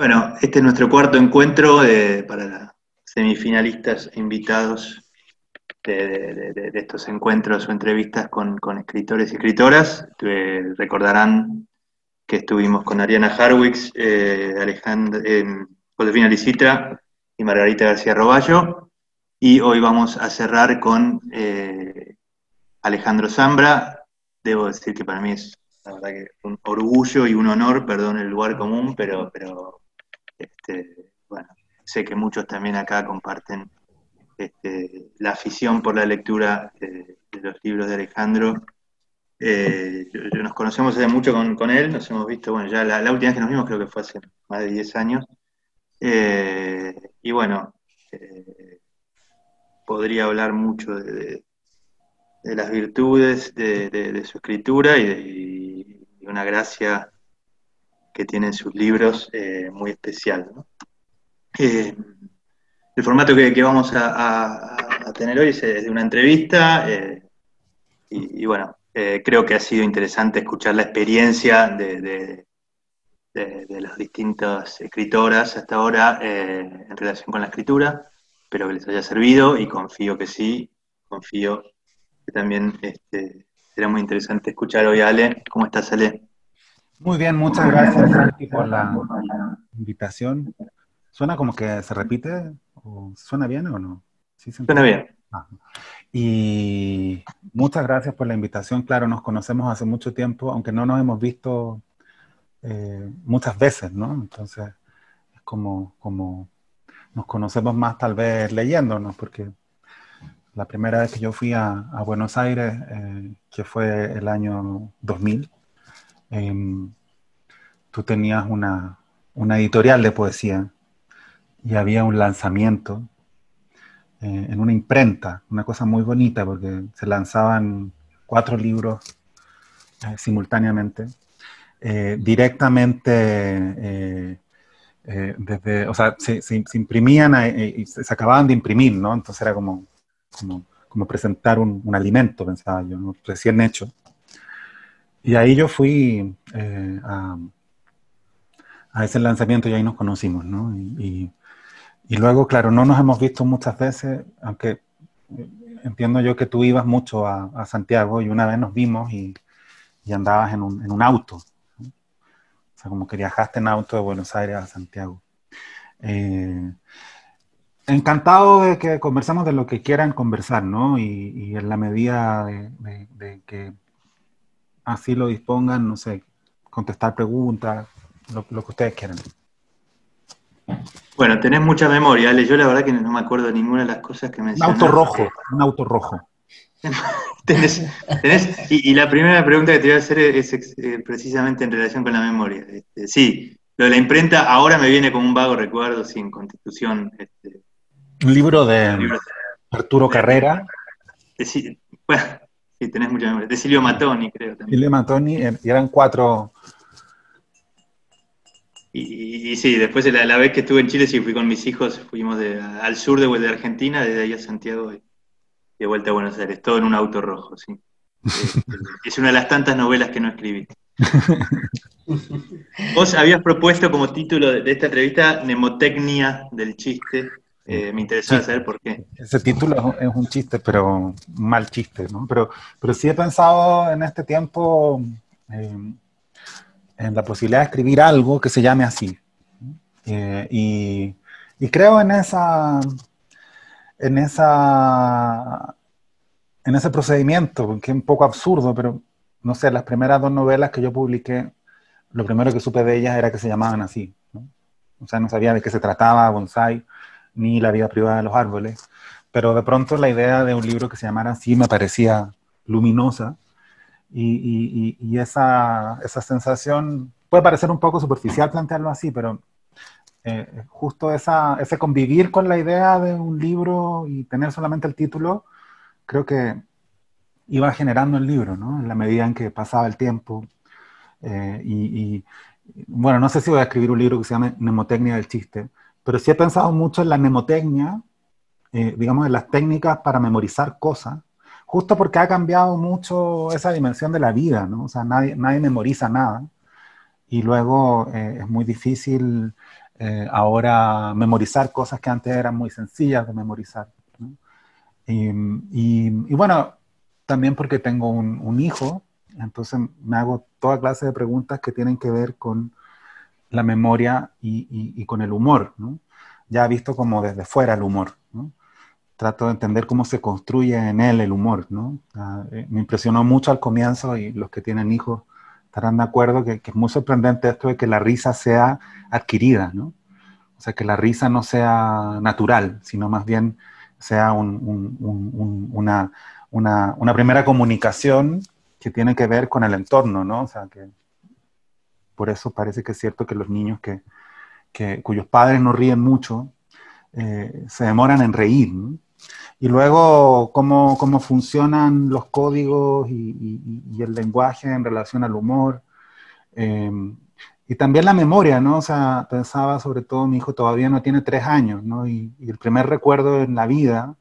Bueno, este es nuestro cuarto encuentro eh, para semifinalistas invitados de, estos encuentros o entrevistas con, escritores y escritoras. recordarán que estuvimos con Ariana Harwix, eh, Alejandra, eh, Josefina Licitra y Margarita García Roballo. Y hoy vamos a cerrar con eh, Alejandro Zambra. Debo decir que para mí es la verdad que un orgullo y un honor, perdón el lugar común, pero, pero este, bueno, sé que muchos también acá comparten este, la afición por la lectura de, los libros de Alejandro. Eh, nos conocemos hace mucho con, él, nos hemos visto, bueno, ya la, última vez que nos vimos creo que fue hace más de 10 años. Eh, y bueno, eh, podría hablar mucho de, las virtudes de, su escritura y, de, una gracia que tienen sus libros muy especial. ¿no? el formato que, vamos a, tener hoy es de una entrevista eh, y, bueno, eh, creo que ha sido interesante escuchar la experiencia de, las distintas escritoras hasta ahora eh, en relación con la escritura. Espero que les haya servido y confío que sí, confío que también este, será muy interesante escuchar hoy a Ale. ¿Cómo estás, Ale? Muy bien, muchas gracias, Santi, por la invitación. Suena como que se repite ¿Suena bien o no? Suena bien. Ah. Y muchas gracias por la invitación. Claro, nos conocemos hace mucho tiempo, aunque no nos hemos visto eh, muchas veces, ¿no? Entonces, es como, como nos conocemos más tal vez leyéndonos, porque la primera vez que yo fui a, Buenos Aires, eh, que fue el año 2000, em, tú tenías una, una editorial de poesía y había un lanzamiento eh, en una imprenta, una cosa muy bonita porque se lanzaban cuatro libros eh, simultáneamente, eh, directamente desde, o sea, se, imprimían y se, acababan de imprimir, ¿no? Entonces era como, como, presentar un, alimento, pensaba yo, recién hecho. Y ahí yo fui a, a, ese lanzamiento y ahí nos conocimos, ¿no? y y luego, claro, no nos hemos visto muchas veces, aunque entiendo yo que tú ibas mucho a, Santiago y una vez nos vimos y, andabas en un, auto. O sea, como que viajaste en auto de Buenos Aires a Santiago. Eh, encantado de que conversemos de lo que quieran conversar, ¿no? Y, en la medida de, que así lo dispongan, no sé, contestar preguntas, lo que ustedes quieran. Bueno, tenés mucha memoria, Ale. Yo la verdad que no me acuerdo de ninguna de las cosas que mencionaste. Un auto rojo, un auto rojo. y, la primera pregunta que te voy a hacer es, eh, precisamente en relación con la memoria. Este, sí, lo de la imprenta ahora me viene como un vago recuerdo, sin constitución. Este, un libro de, Arturo Carrera. bueno, sí, tenés mucha memoria. De Silvio Matoni, creo. También. Silvio Matoni, eh, y eran cuatro y, sí, después de la, vez que estuve en Chile, sí fui con mis hijos, fuimos al sur de, de Argentina, desde ahí a Santiago y de vuelta a Buenos Aires, todo en un auto rojo, sí. es una de las tantas novelas que no escribí. Vos habías propuesto como título de, esta entrevista Nemotecnia del chiste. Eh, me interesaba saber por qué. Ese título es un chiste, pero un mal chiste, ¿no? Pero, pero sí he pensado en este tiempo eh, en la posibilidad de escribir algo que se llame así. Eh, y, creo en esa, en esa, en ese procedimiento, que es un poco absurdo, pero no sé, las primeras dos novelas que yo publiqué, lo primero que supe de ellas era que se llamaban así. O sea, no sabía de qué se trataba, bonsai, ni la vida privada de los árboles, pero de pronto la idea de un libro que se llamara así me parecía luminosa y, esa, esa, sensación puede parecer un poco superficial plantearlo así, pero eh, justo esa, ese convivir con la idea de un libro y tener solamente el título, creo que iba generando el libro, ¿no? En la medida en que pasaba el tiempo. Eh, y, bueno, no sé si voy a escribir un libro que se llame Nemotecnia del chiste, pero sí he pensado mucho en la mnemotecnia, eh, digamos, en las técnicas para memorizar cosas, justo porque ha cambiado mucho esa dimensión de la vida, ¿no? O sea, nadie, nadie memoriza nada y luego eh, es muy difícil eh, ahora memorizar cosas que antes eran muy sencillas de memorizar. Y, bueno, también porque tengo un, hijo, entonces me hago toda clase de preguntas que tienen que ver con la memoria y, con el humor. Ya visto como desde fuera el humor. Trato de entender cómo se construye en él el humor. Ah, eh, me impresionó mucho al comienzo y los que tienen hijos estarán de acuerdo que, es muy sorprendente esto de que la risa sea adquirida, ¿no? O sea, que la risa no sea natural, sino más bien sea una, primera comunicación que tiene que ver con el entorno, ¿no? O sea, que por eso parece que es cierto que los niños que, cuyos padres no ríen mucho eh, se demoran en reír. Y luego, cómo, cómo funcionan los códigos y, el lenguaje en relación al humor. Em, y también la memoria, ¿no? O sea, pensaba sobre todo, mi hijo todavía no tiene tres años, ¿no? Y, el primer recuerdo en la vida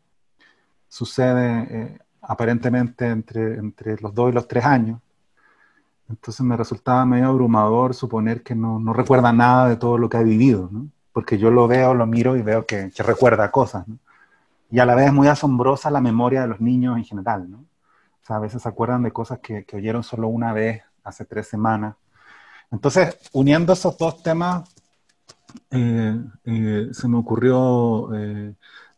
sucede eh, aparentemente entre, entre los dos y los tres años. Entonces me resultaba medio abrumador suponer que no, no recuerda nada de todo lo que ha vivido, ¿no? Porque yo lo veo, lo miro y veo que, que recuerda cosas, ¿no? y a la vez es muy asombrosa la memoria de los niños en general, ¿no? O sea, a veces se acuerdan de cosas que, oyeron solo una vez hace tres semanas. Entonces, uniendo esos dos temas, eh, eh, se me ocurrió eh,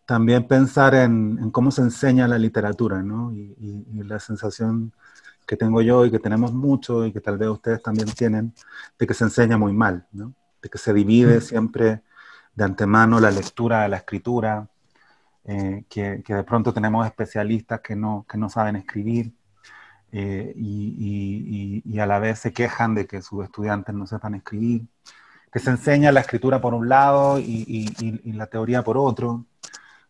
también pensar en, cómo se enseña la literatura, ¿no? Y, y, la sensación que tengo yo y que tenemos mucho y que tal vez ustedes también tienen, de que se enseña muy mal, ¿no? De que se divide siempre de antemano la lectura de la escritura, eh, que, de pronto tenemos especialistas que no, que no saben escribir eh, y, y, a la vez se quejan de que sus estudiantes no sepan escribir, que se enseña la escritura por un lado y, la teoría por otro,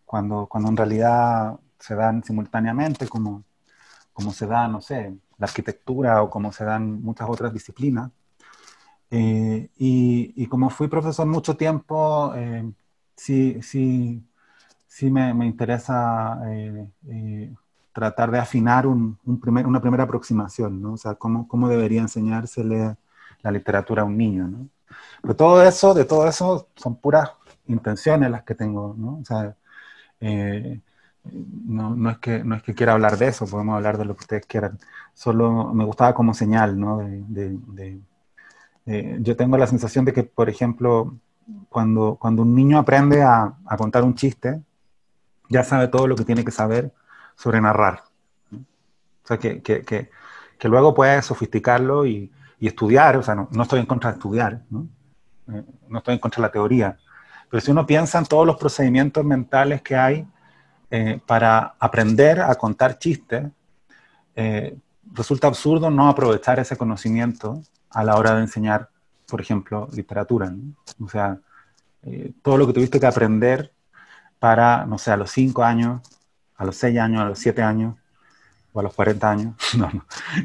cuando, cuando en realidad se dan simultáneamente, como, como se da, no sé, la arquitectura o como se dan muchas otras disciplinas. Eh, y, como fui profesor mucho tiempo, sí, sí, sí me, me interesa eh, eh, tratar de afinar un, un primer, una primera aproximación, ¿no? O sea, cómo, cómo debería enseñársele la literatura a un niño, ¿no? Pero todo eso, de todo eso, son puras intenciones las que tengo, ¿no? O sea, eh, no, no, es que, no es que quiera hablar de eso, podemos hablar de lo que ustedes quieran. Solo me gustaba como señal, ¿no? De, de, yo tengo la sensación de que, por ejemplo, cuando, cuando un niño aprende a, a contar un chiste, ya sabe todo lo que tiene que saber sobre narrar. O sea, que, que, que, que luego puede sofisticarlo y, y, estudiar, o sea, no, no, estoy en contra de estudiar, ¿no? Eh, no estoy en contra de la teoría, pero si uno piensa en todos los procedimientos mentales que hay eh, para aprender a contar chistes, eh, resulta absurdo no aprovechar ese conocimiento a la hora de enseñar, por ejemplo, literatura. ¿no? O sea, todo lo que tuviste que aprender para, no sé, a los 5 años, a los 6 años, a los 7 años, o a los 40 años, no,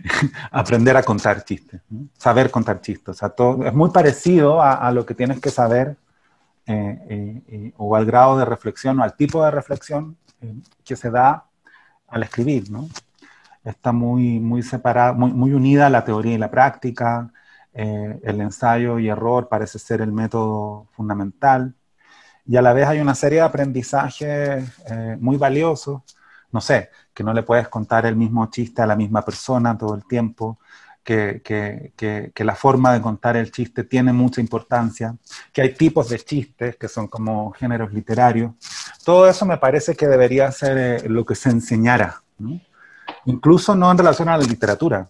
aprender a contar chistes, saber contar chistes. O sea, todo, es muy parecido a, lo que tienes que saber eh, eh, eh, o al grado de reflexión o al tipo de reflexión que se da al escribir, ¿no? Está muy, muy separada, muy, unida la teoría y la práctica, el ensayo y error parece ser el método fundamental y a la vez hay una serie de aprendizajes eh, muy valiosos, no sé, que no le puedes contar el mismo chiste a la misma persona todo el tiempo, que, la forma de contar el chiste tiene mucha importancia, que hay tipos de chistes que son como géneros literarios. Todo eso me parece que debería ser eh, lo que se enseñara, incluso no en relación a la literatura,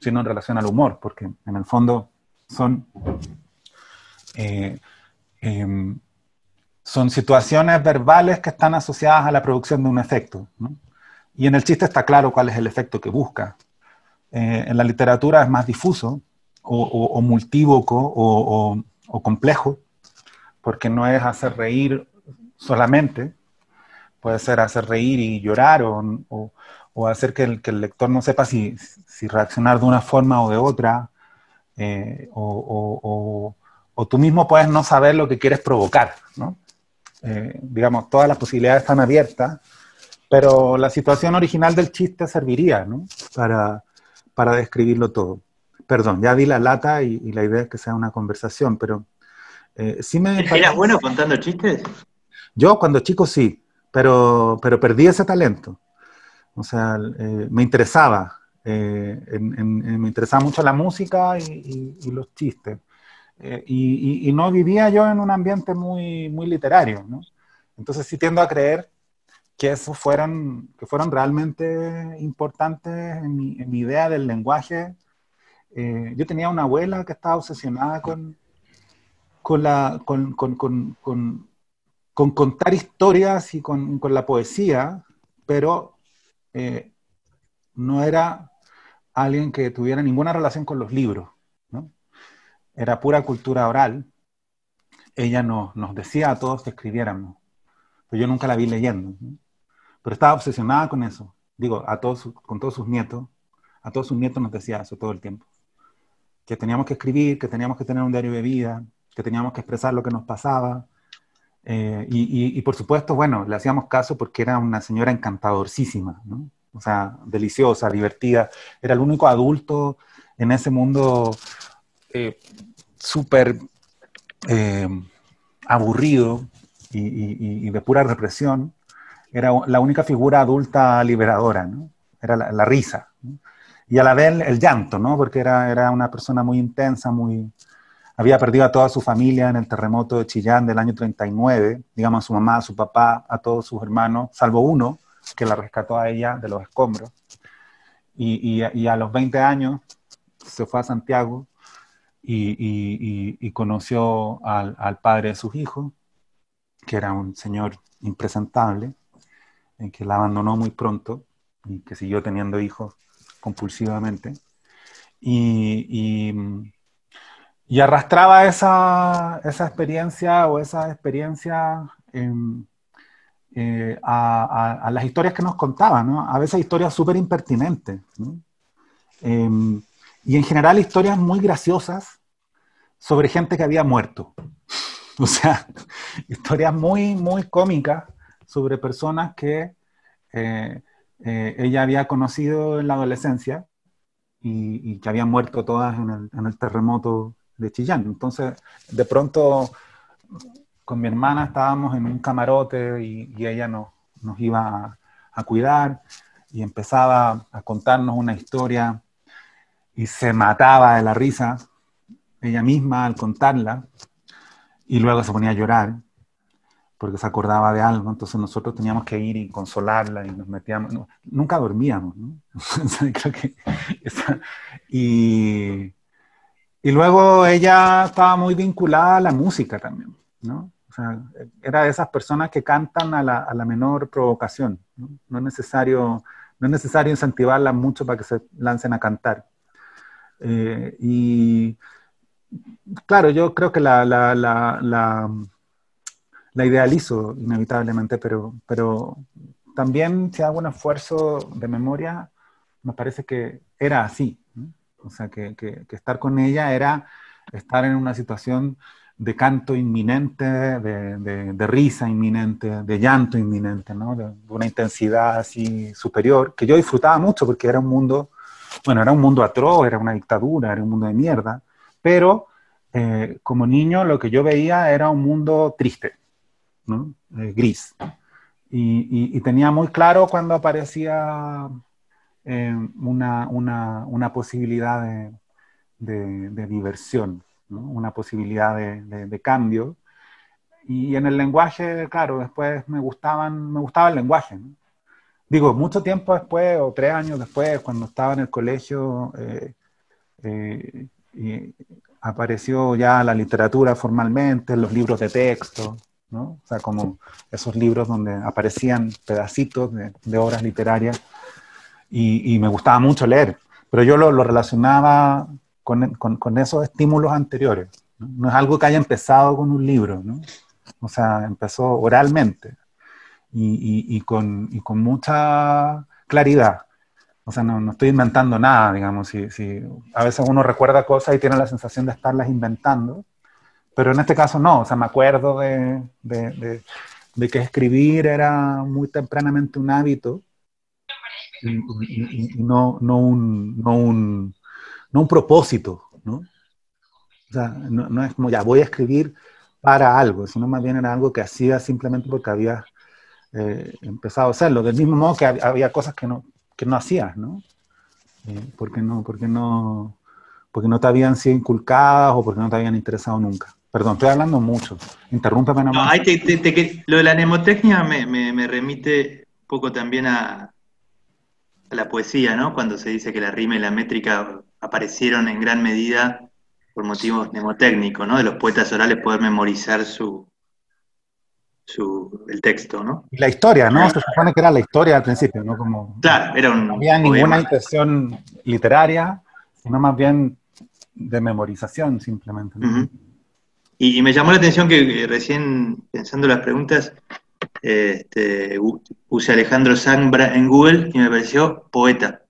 sino en relación al humor, porque en el fondo son... Eh, em, son situaciones verbales que están asociadas a la producción de un efecto. Y en el chiste está claro cuál es el efecto que busca. Eh, en la literatura es más difuso o, multívoco o, complejo, porque no es hacer reír solamente, puede ser hacer reír y llorar o, hacer que el, lector no sepa si, reaccionar de una forma o de otra, eh, o, tú mismo puedes no saber lo que quieres provocar, ¿no? Eh, digamos, todas las posibilidades están abiertas, pero la situación original del chiste serviría, ¿no? Para, para describirlo todo. Perdón, ya di la lata y, la idea es que sea una conversación, pero Eh, sí me ¿Eras bueno contando chistes? Yo cuando chico sí, pero, pero perdí ese talento. O sea, eh, me interesaba, eh, me interesaba mucho la música y, los chistes. Y, y, no vivía yo en un ambiente muy, muy literario, ¿no? Entonces sí tiendo a creer que esos fueron, que fueron realmente importantes en mi, en mi idea del lenguaje. yo tenía una abuela que estaba obsesionada con, con, la, con, con, con, con contar historias y con, la poesía, pero eh, no era alguien que tuviera ninguna relación con los libros, ¿no? Era pura cultura oral. Ella nos, nos decía a todos que escribiéramos, pero yo nunca la vi leyendo, pero estaba obsesionada con eso. Digo, a todos, con todos sus nietos, a todos sus nietos nos decía eso todo el tiempo, que teníamos que escribir, que teníamos que tener un diario de vida, que teníamos que expresar lo que nos pasaba. Eh, y, por supuesto, bueno, le hacíamos caso porque era una señora encantadorcísima. O sea, deliciosa, divertida. Era el único adulto en ese mundo eh, súper eh, aburrido y, de pura represión. Era la única figura adulta liberadora, ¿no? Era la, risa. Y a la vez el, llanto, ¿no? Porque era, era una persona muy intensa, muy, había perdido a toda su familia en el terremoto de Chillán del año 39, digamos a su mamá, a su papá, a todos sus hermanos, salvo uno que la rescató a ella de los escombros. Y, a los 20 años se fue a Santiago y, conoció al, al, padre de sus hijos, que era un señor impresentable, en que la abandonó muy pronto y que siguió teniendo hijos compulsivamente. y, y arrastraba esa, esa experiencia o esa experiencia em, eh, a, las historias que nos contaban, ¿no? A veces historias súper impertinentes. Em, y en general historias muy graciosas sobre gente que había muerto. O sea, historias muy, muy cómicas sobre personas que eh, eh, ella había conocido en la adolescencia y, que habían muerto todas en el, terremoto de Chillán. Entonces, de pronto, con mi hermana estábamos en un camarote y, ella nos, nos iba a, cuidar y empezaba a contarnos una historia y se mataba de la risa ella misma al contarla y luego se ponía a llorar porque se acordaba de algo, entonces nosotros teníamos que ir y consolarla y nos metíamos, nunca dormíamos, ¿no? Creo que y, y luego ella estaba muy vinculada a la música también, ¿no? O sea, era de esas personas que cantan a la, a la menor provocación, ¿no? No, es necesario, no es necesario incentivarla mucho para que se lancen a cantar. Eh, y claro, yo creo que la, la, la, idealizo inevitablemente, pero, pero también si hago un esfuerzo de memoria, me parece que era así. O sea, que, estar con ella era estar en una situación de canto inminente, de, de, risa inminente, de llanto inminente, ¿no? De, una intensidad así superior, que yo disfrutaba mucho porque era un mundo, bueno, era un mundo atroz, era una dictadura, era un mundo de mierda, pero eh, como niño lo que yo veía era un mundo triste, Eh, gris. Y, tenía muy claro cuando aparecía eh, una, una, posibilidad de, de, diversión, una posibilidad de, de, cambio. Y en el lenguaje, claro, después me, gustaban, me gustaba el lenguaje. Digo, mucho tiempo después, o tres años después, cuando estaba en el colegio, eh, apareció ya la literatura formalmente, los libros de texto, ¿no? O sea, como esos libros donde aparecían pedacitos de, de obras literarias y, me gustaba mucho leer, pero yo lo, relacionaba con, con, esos estímulos anteriores. ¿no? es algo que haya empezado con un libro, ¿no? o sea, empezó oralmente y, y con, con, mucha claridad. O sea, no, no, estoy inventando nada, digamos, si, si a veces uno recuerda cosas y tiene la sensación de estarlas inventando, pero en este caso no, o sea, me acuerdo de, de, que escribir era muy tempranamente un hábito y, no, no, un, no, un, no un propósito, ¿no? O sea, no, no, es como ya voy a escribir para algo, sino más bien era algo que hacía simplemente porque había eh, empezado a hacerlo. Del mismo modo que había cosas que no, que no hacías, ¿no? Eh, porque no, porque no, porque no te habían sido inculcadas o porque no te habían interesado nunca. Perdón, estoy hablando mucho. Interrúmpeme nomás. No, lo de la mnemotecnia me, me, remite un poco también a, a, la poesía, ¿no? Cuando se dice que la rima y la métrica aparecieron en gran medida por motivos mnemotécnicos, ¿no? De los poetas orales poder memorizar su, su, el texto, ¿no? Y la historia, ¿no? Se supone que era la historia al principio, ¿no? Como, claro, era un. No había ninguna intención literaria, sino más bien de memorización, simplemente. Y, me llamó la atención que recién, pensando las preguntas, este, puse Alejandro Zambra en Google y me pareció poeta.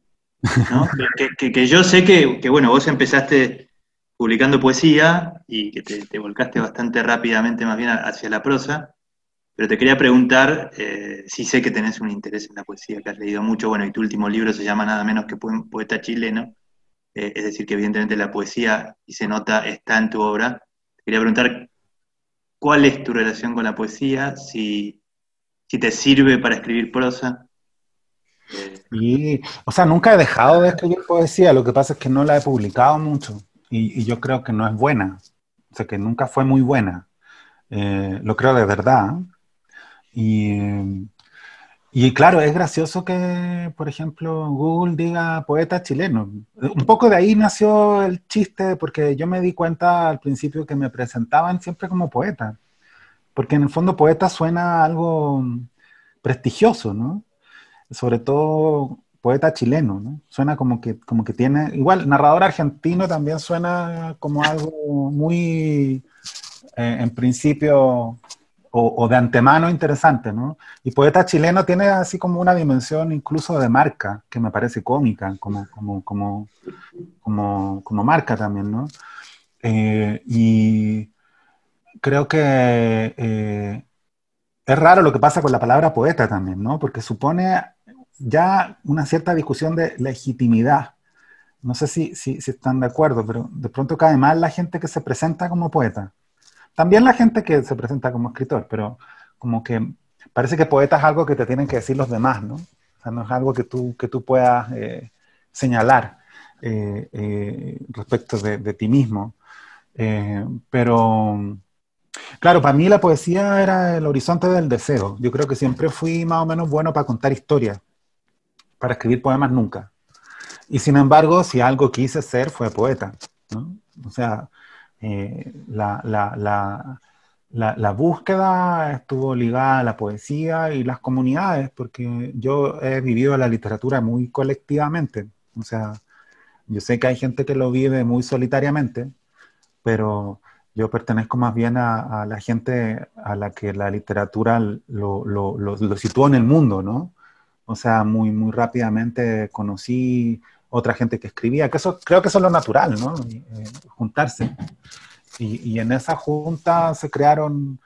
¿no? que, yo sé que, que, bueno, vos empezaste publicando poesía y que te, te volcaste bastante rápidamente más bien hacia la prosa. Pero te quería preguntar, eh, si sé que tenés un interés en la poesía, que has leído mucho, bueno, y tu último libro se llama nada menos que Poeta Chileno, eh, es decir, que evidentemente la poesía, y se nota, está en tu obra. Quería preguntar, ¿cuál es tu relación con la poesía? Si, si te sirve para escribir prosa. Y, o sea, nunca he dejado de escribir poesía, lo que pasa es que no la he publicado mucho y, yo creo que no es buena, o sea, que nunca fue muy buena, eh, lo creo de verdad. Y, y claro, es gracioso que, por ejemplo, Google diga poeta chileno. Un poco de ahí nació el chiste, porque yo me di cuenta al principio que me presentaban siempre como poeta. Porque en el fondo poeta suena algo prestigioso, ¿no? Sobre todo poeta chileno, ¿no? Suena como que, como que tiene, igual, narrador argentino también suena como algo muy, eh, en principio, o, de antemano interesante, ¿no? Y poeta chileno tiene así como una dimensión incluso de marca, que me parece cómica, como, como, como, como, marca también, ¿no? Eh, y creo que eh, es raro lo que pasa con la palabra poeta también, ¿no? Porque supone ya una cierta discusión de legitimidad. No sé si, si, si están de acuerdo, pero de pronto cae mal la gente que se presenta como poeta. También la gente que se presenta como escritor, pero como que parece que poeta es algo que te tienen que decir los demás, ¿no? O sea, no es algo que tú, que tú puedas eh, señalar eh, eh, respecto de, ti mismo. pero, claro, para mí la poesía era el horizonte del deseo. Yo creo que siempre fui más o menos bueno para contar historias, para escribir poemas nunca. Y sin embargo, si algo quise ser, fue poeta, ¿no? O sea, eh, la, la, la, búsqueda estuvo ligada a la poesía y las comunidades, porque yo he vivido la literatura muy colectivamente. O sea, yo sé que hay gente que lo vive muy solitariamente, pero yo pertenezco más bien a, la gente a la que la literatura lo, lo, lo, situó en el mundo, ¿no? O sea, muy, muy rápidamente conocí otra gente que escribía, que eso creo que eso es lo natural, ¿no? Eh, juntarse. Y, y, en esa junta se crearon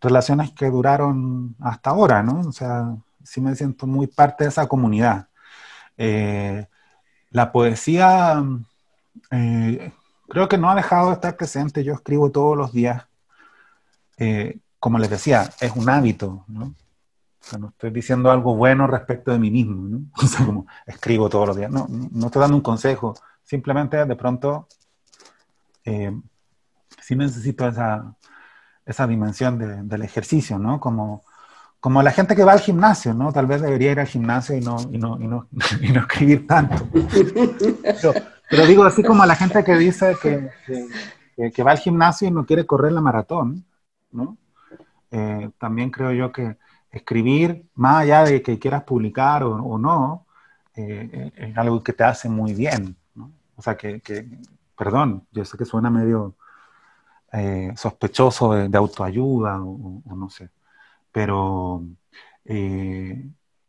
relaciones que duraron hasta ahora, ¿no? O sea, sí me siento muy parte de esa comunidad. Eh, la poesía eh, creo que no ha dejado de estar presente, yo escribo todos los días. como les decía, es un hábito, ¿no? No estoy diciendo algo bueno respecto de mí mismo, ¿no? Escribo todos los días. No, no estoy dando un consejo. Simplemente de pronto eh, sí necesito esa, esa dimensión del ejercicio, ¿no? Como, como la gente que va al gimnasio, ¿no? Tal vez debería ir al gimnasio y no, y no, y no, y no escribir tanto. Pero, digo, así como la gente que dice que, que, que, va al gimnasio y no quiere correr la maratón, ¿no? Eh, también creo yo que escribir, más allá de que quieras publicar o, no, eh, eh, es algo que te hace muy bien. ¿no? O sea, que, perdón, yo sé que suena medio eh, sospechoso de, autoayuda o, no sé, pero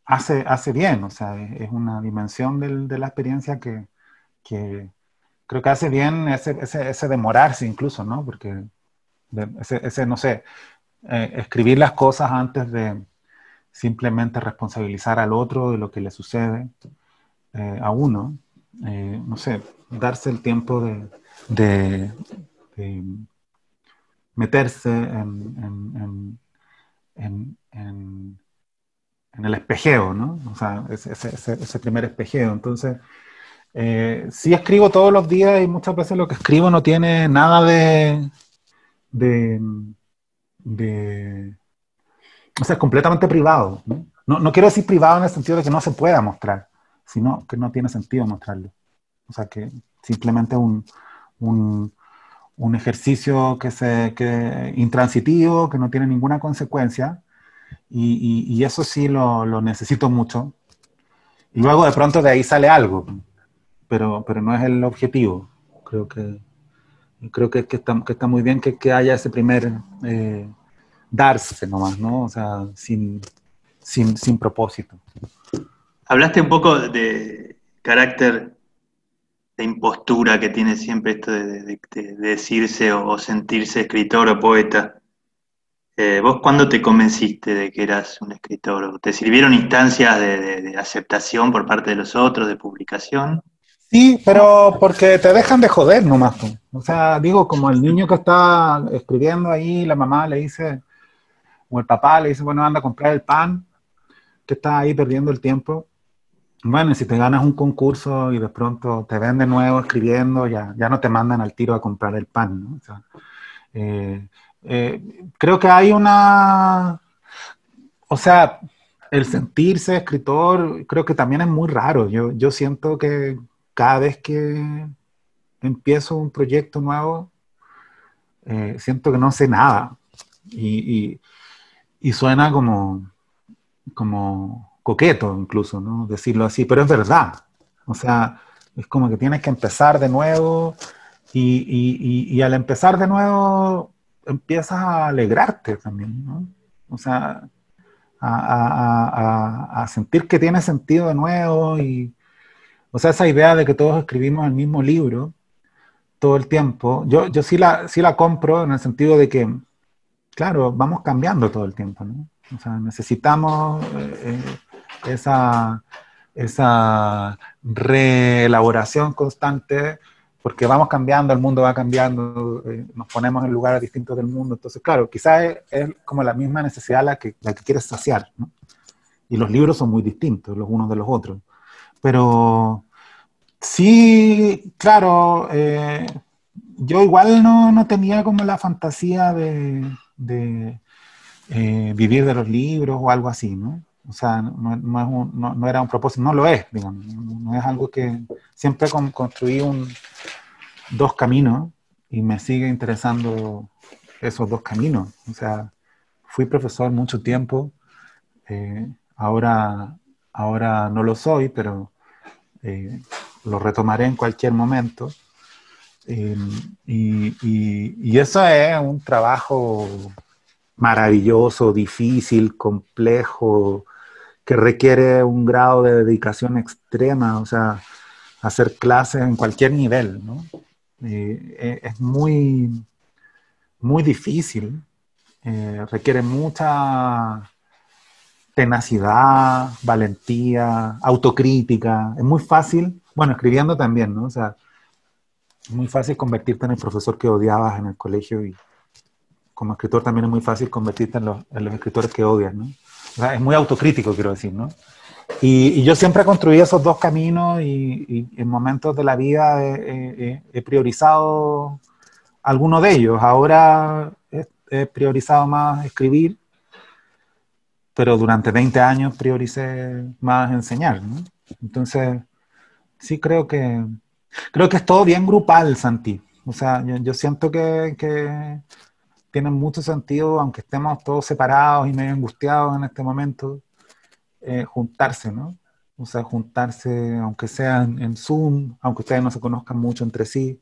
hace, hace bien, o sea, es, una dimensión de la experiencia que, creo que hace bien ese, ese, demorarse incluso, ¿no? Porque ese, ese no sé, escribir las cosas antes de, simplemente responsabilizar al otro de lo que le sucede eh, a uno. Eh, no sé, darse el tiempo de, de, meterse en, en, en, el espejeo, ¿no? O sea, ese, ese, ese primer espejeo. Entonces, eh, sí escribo todos los días y muchas veces lo que escribo no tiene nada de, de, o sea, es completamente privado. ¿no? ¿no? quiero decir privado en el sentido de que no se pueda mostrar, sino que no tiene sentido mostrarlo. O sea, que simplemente un, un, un ejercicio que se, intransitivo, que no tiene ninguna consecuencia, y, y, eso sí lo, lo necesito mucho. Y luego de pronto de ahí sale algo pero, pero no es el objetivo. Creo que, creo que, que, está, que está, muy bien que, que haya ese primer eh, darse nomás, ¿no? O sea, sin, sin, sin propósito. Hablaste un poco de carácter de impostura que tiene siempre esto de, de, de decirse o, sentirse escritor o poeta. Eh, ¿Vos cuándo te convenciste de que eras un escritor? ¿Te sirvieron instancias de, de, aceptación por parte de los otros, de publicación? Sí, pero porque te dejan de joder nomás. O sea, digo, como el niño que está escribiendo ahí, la mamá le dice, o el papá le dice, bueno, anda a comprar el pan, que está ahí perdiendo el tiempo. Bueno, si te ganas un concurso y de pronto te ven de nuevo escribiendo, ya, ya no te mandan al tiro a comprar el pan, eh, eh, creo que hay una, o sea, el sentirse escritor creo que también es muy raro. Yo, yo siento que cada vez que empiezo un proyecto nuevo, eh, siento que no sé nada. Y, suena como, como coqueto incluso, ¿no? Decirlo así, pero es verdad. O sea, es como que tienes que empezar de nuevo y, al empezar de nuevo empiezas a alegrarte también, ¿no? O sea, a, a sentir que tiene sentido de nuevo y, o sea, esa idea de que todos escribimos el mismo libro todo el tiempo, yo, yo sí, la, sí la compro en el sentido de que, claro, vamos cambiando todo el tiempo, ¿no? O sea, necesitamos eh, esa, esa reelaboración constante porque vamos cambiando, el mundo va cambiando, eh, nos ponemos en lugares distintos del mundo. Entonces, claro, quizás es, como la misma necesidad la que, la que quieres saciar, ¿no? Y los libros son muy distintos los unos de los otros. Pero sí, claro, eh, yo igual no, no, tenía como la fantasía de, de eh, vivir de los libros o algo así, ¿no? O sea, no, era un propósito, no lo es, digamos, no es algo que siempre construí dos caminos y me sigue interesando esos dos caminos. O sea, fui profesor mucho tiempo, eh, ahora Ahora no lo soy, pero eh, lo retomaré en cualquier momento. Eh, y, eso es un trabajo maravilloso, difícil, complejo, que requiere un grado de dedicación extrema, o sea, hacer clases en cualquier nivel, ¿no? Eh, es muy, muy difícil, requiere mucha tenacidad, valentía, autocrítica. Es muy fácil, bueno, escribiendo también, ¿no? O sea, muy fácil convertirte en el profesor que odiabas en el colegio y como escritor también es muy fácil convertirte en los, escritores que odias, ¿no? O sea, es muy autocrítico, quiero decir, ¿no? Y, yo siempre he construido esos dos caminos y, en momentos de la vida he, priorizado alguno de ellos. Ahora he priorizado más escribir pero durante 20 años prioricé más enseñar, ¿no? Entonces, sí creo que, creo que es todo bien grupal, Santi. O sea, yo, siento que, que tiene mucho sentido, aunque estemos todos separados y medio angustiados en este momento, eh, juntarse, ¿no? O sea, juntarse, aunque sea en, Zoom, aunque ustedes no se conozcan mucho entre sí,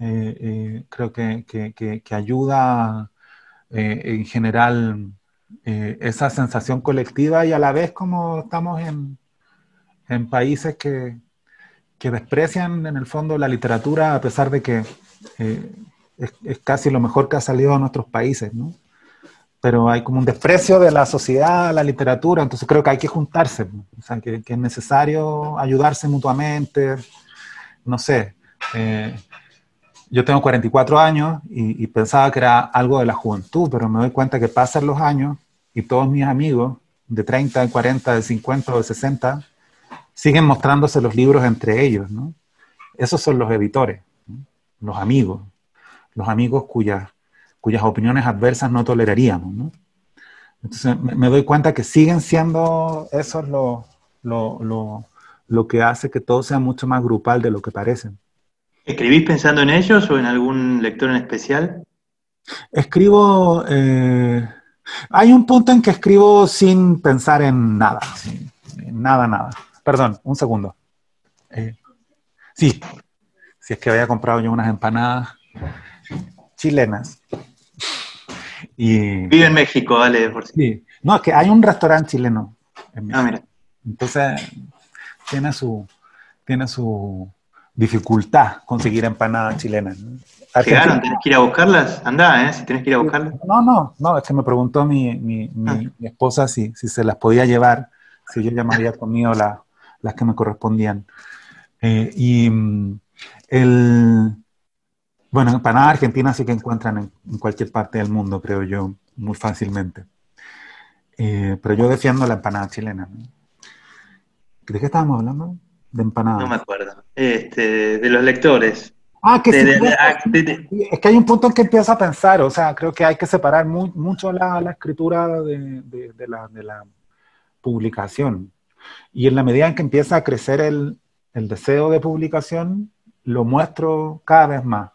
eh, eh, creo que, que, que ayuda en general eh, esa sensación colectiva y a la vez como estamos en, en países que, que, desprecian en el fondo la literatura a pesar de que eh, es, casi lo mejor que ha salido de nuestros países, ¿no? Pero hay como un desprecio de la sociedad a la literatura, entonces creo que hay que juntarse, o sea, que, que es necesario ayudarse mutuamente, no sé. Eh, yo tengo 44 años y, pensaba que era algo de la juventud, pero me doy cuenta que pasan los años y todos mis amigos de 30, de 40, de 50 o de 60 siguen mostrándose los libros entre ellos, ¿no? Esos son los editores, los amigos, los amigos cuyas, cuyas opiniones adversas no toleraríamos, ¿no? Entonces me, doy cuenta que siguen siendo esos lo, lo, lo, lo que hace que todo sea mucho más grupal de lo que parecen. ¿Escribís pensando en ellos o en algún lector en especial? Escribo, eh, hay un punto en que escribo sin pensar en nada, nada, nada. Perdón, un segundo. Eh, sí, si es que había comprado yo unas empanadas chilenas. Y, Vive en México, vale, por sí. No, es que hay un restaurante chileno. ah, mira. Entonces, tiene su, tiene su, dificultad conseguir empanadas chilenas. Llegaron, ¿tenés que ir a buscarlas? Anda, ¿eh? Si tienes que ir a buscarlas. No, no, no, es que me preguntó mi, mi, mi, ah. esposa si, si, se las podía llevar, si yo ya me había comido las que me correspondían. Eh, y mm, el, bueno, empanadas argentinas sí que encuentran en, cualquier parte del mundo, creo yo, muy fácilmente. Eh, pero yo defiendo la empanada chilena. ¿De qué estábamos hablando? De empanadas. No me acuerdo. Este, de los lectores. Ah, que sí, es que hay un punto en que empiezo a pensar, o sea, creo que hay que separar mucho la, escritura de, la, publicación. Y en la medida en que empieza a crecer el, deseo de publicación, lo muestro cada vez más.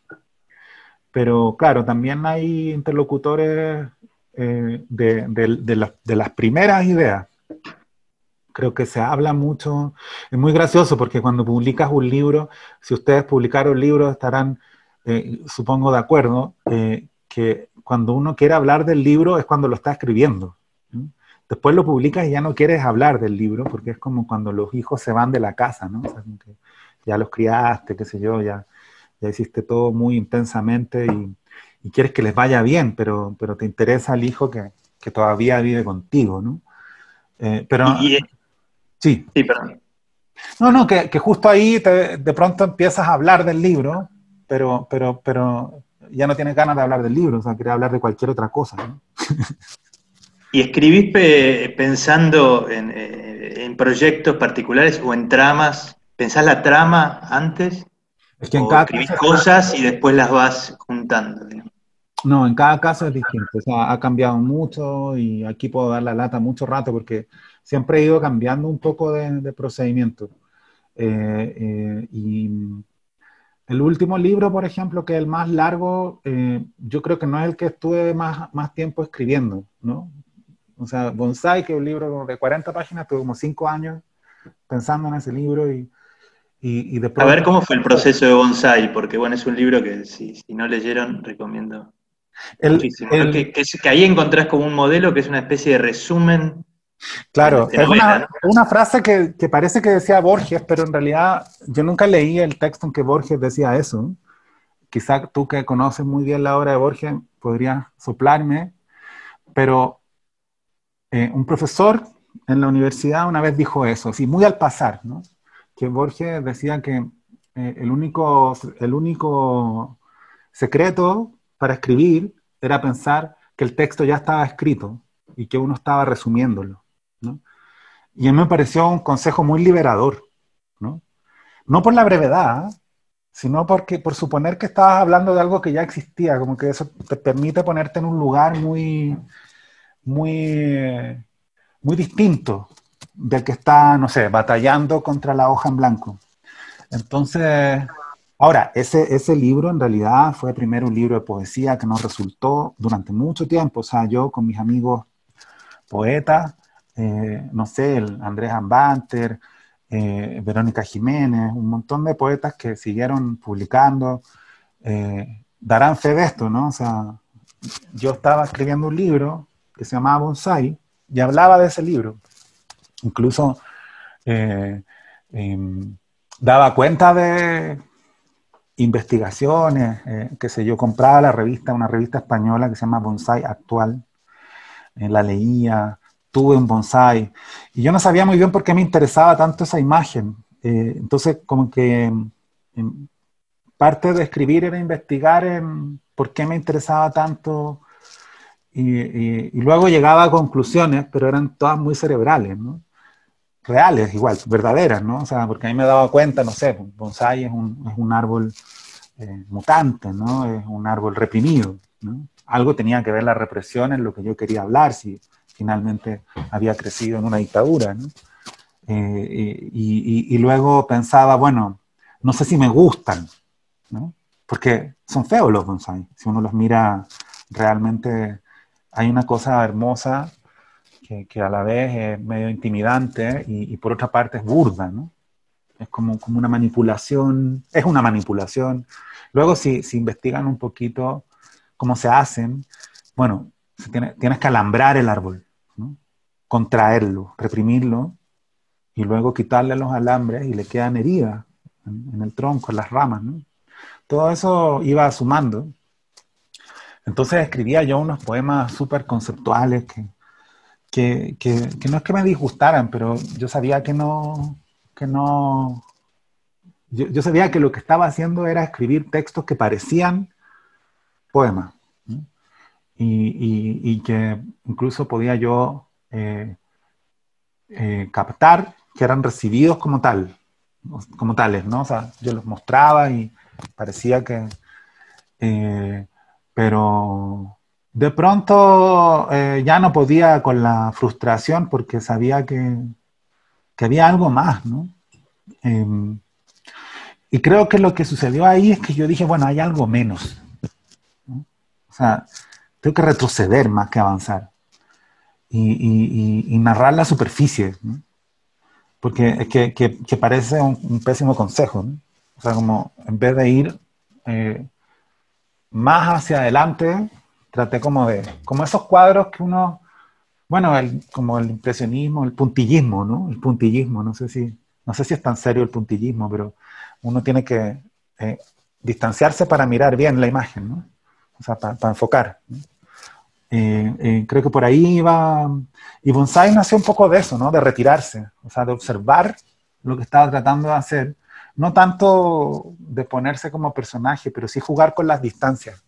Pero claro, también hay interlocutores eh, de, las primeras ideas creo que se habla mucho. Es muy gracioso porque cuando publicas un libro, si ustedes publicaron libros estarán, eh, supongo, de acuerdo, eh, que cuando uno quiere hablar del libro es cuando lo está escribiendo. Después lo publicas y ya no quieres hablar del libro porque es como cuando los hijos se van de la casa, ¿no? ya los criaste, qué sé yo, ya, ya hiciste todo muy intensamente y, quieres que les vaya bien, pero, pero te interesa el hijo que, que todavía vive contigo, ¿no? Eh, pero, Sí. Sí, perdón. No, no, que, justo ahí de pronto empiezas a hablar del libro, pero, pero, pero ya no tienes ganas de hablar del libro, o sea, quieres hablar de cualquier otra cosa. ¿Y escribís pensando eh, en, proyectos particulares o en tramas? ¿Pensás la trama antes? Es que en cada escribís cosas y después las vas juntando. No, en cada caso es distinto. O sea, ha cambiado mucho y aquí puedo dar la lata mucho rato porque siempre he ido cambiando un poco de, procedimiento. Eh, eh, y el último libro, por ejemplo, que es el más largo, eh, yo creo que no es el que estuve más, más tiempo escribiendo, ¿no? O sea, Bonsai, que es un libro de 40 páginas, tuve como 5 años pensando en ese libro y, y, de A ver cómo fue el proceso de Bonsai, porque bueno, es un libro que si, si no leyeron, recomiendo. El, que, que, ahí encontrás como un modelo que es una especie de resumen Claro, es una, frase que, parece que decía Borges, pero en realidad yo nunca leí el texto en que Borges decía eso. Quizá tú que conoces muy bien la obra de Borges podrías soplarme, pero eh, un profesor en la universidad una vez dijo eso, así muy al pasar, ¿no? que Borges decía que eh, el, único, el único secreto para escribir era pensar que el texto ya estaba escrito y que uno estaba resumiéndolo. Y a mí me pareció un consejo muy liberador, ¿no? No por la brevedad, sino porque, por suponer que estabas hablando de algo que ya existía, como que eso te permite ponerte en un lugar muy, muy, muy distinto del que está, no sé, batallando contra la hoja en blanco. Entonces, ahora, ese, ese libro en realidad fue primero un libro de poesía que nos resultó durante mucho tiempo. O sea, yo con mis amigos poetas eh, no sé, el Andrés Ambanter, eh, Verónica Jiménez, un montón de poetas que siguieron publicando, eh, darán fe de esto, ¿no? O sea, yo estaba escribiendo un libro que se llamaba Bonsai y hablaba de ese libro. Incluso em, daba cuenta de investigaciones, que sé yo, compraba la revista, una revista española que se llama Bonsai Actual, la leía, tuve un bonsai. Y yo no sabía muy bien por qué me interesaba tanto esa imagen. Eh, entonces, como que em, parte de escribir era investigar por qué me interesaba tanto y, luego llegaba a conclusiones, pero eran todas muy cerebrales, ¿no? Reales, igual, verdaderas, ¿no? O sea, porque a mí me daba cuenta, no sé, bonsai es un, es un árbol eh, mutante, ¿no? Es un árbol reprimido, ¿no? Algo tenía que ver la represión en lo que yo quería hablar, si finalmente había crecido en una dictadura, ¿no? Eh, y, y, luego pensaba, bueno, no sé si me gustan, ¿no? Porque son feos los bonsai. Si uno los mira realmente hay una cosa hermosa que, a la vez es medio intimidante y, por otra parte es burda, ¿no? Es como, como una manipulación, es una manipulación. Luego, si, si investigan un poquito cómo se hacen, bueno, tiene, tienes que alambrar el árbol, contraerlo, reprimirlo y luego quitarle los alambres y le quedan heridas en, el tronco, en las ramas. Todo eso iba sumando entonces escribía yo unos poemas súper conceptuales que, que, que, no es que me disgustaran, pero yo sabía que no, que no, yo, sabía que lo que estaba haciendo era escribir textos que parecían poemas. Y, y, que incluso podía yo eh, eh, captar que eran recibidos como tal, como tales, ¿no? O sea, yo los mostraba y parecía que, eh, pero de pronto eh, ya no podía con la frustración porque sabía que, que había algo más, ¿no? Em, y creo que lo que sucedió ahí es que yo dije, bueno, hay algo menos. O sea, tengo que retroceder más que avanzar. Y, narrar la superficie. ¿no? Porque es que, parece un, pésimo consejo. O sea, como en vez de ir eh, más hacia adelante, traté como de, como esos cuadros que uno, bueno, como el impresionismo, el puntillismo, ¿no? El puntillismo, no sé si, no sé si es tan serio el puntillismo, pero uno tiene que eh, distanciarse para mirar bien la imagen, ¿no? O sea, para, enfocar. Eh, eh, creo que por ahí iba, y Bonsai nació un poco de eso, ¿no? De retirarse, o sea, de observar lo que estaba tratando de hacer no tanto de ponerse como personaje, pero sí jugar con las distancias.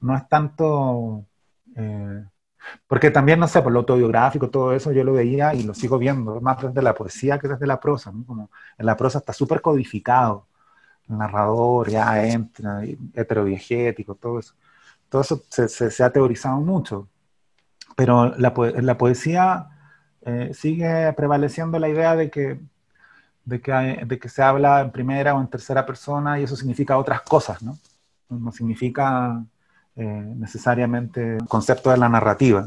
No es tanto... Eh, porque también, no sé, por lo autobiográfico, todo eso yo lo veía y lo sigo viendo, más desde la poesía que desde la prosa. Como en la prosa está súper codificado. Narrador ya entra, heterodiegético, todo eso. Todo eso se, ha teorizado mucho. Pero la, la poesía eh, sigue prevaleciendo la idea de que de que, de que se habla en primera o en tercera persona y eso significa otras cosas, ¿no? No significa eh, necesariamente el concepto de la narrativa.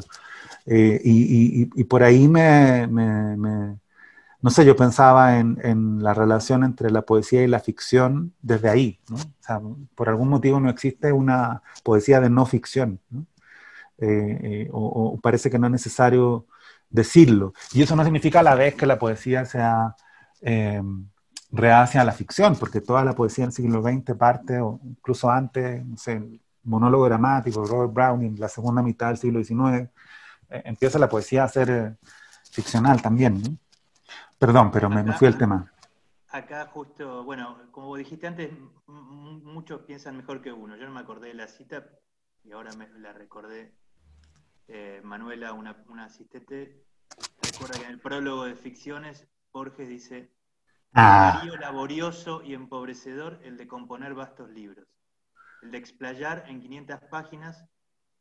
Eh, y, y, por ahí me, no sé, yo pensaba en, en, la relación entre la poesía y la ficción desde ahí, ¿no? O sea, por algún motivo no existe una poesía de no ficción. Eh, o, parece que no es necesario decirlo. Y eso no significa a la vez que la poesía sea eh, reacia a la ficción, porque toda la poesía del siglo XX parte, o incluso antes, no sé, el monólogo dramático, Robert Browning, la segunda mitad del siglo XIX, eh, empieza la poesía a ser eh, ficcional también. Perdón, pero me, me, fui al tema. Acá justo, bueno, como dijiste antes, muchos piensan mejor que uno. Yo no me acordé de la cita y ahora me la recordé. Eh, Manuela, una, una asistente, recuerda que en el prólogo de ficciones Jorge dice, ah. laborioso y empobrecedor el de componer vastos libros, el de explayar en 500 páginas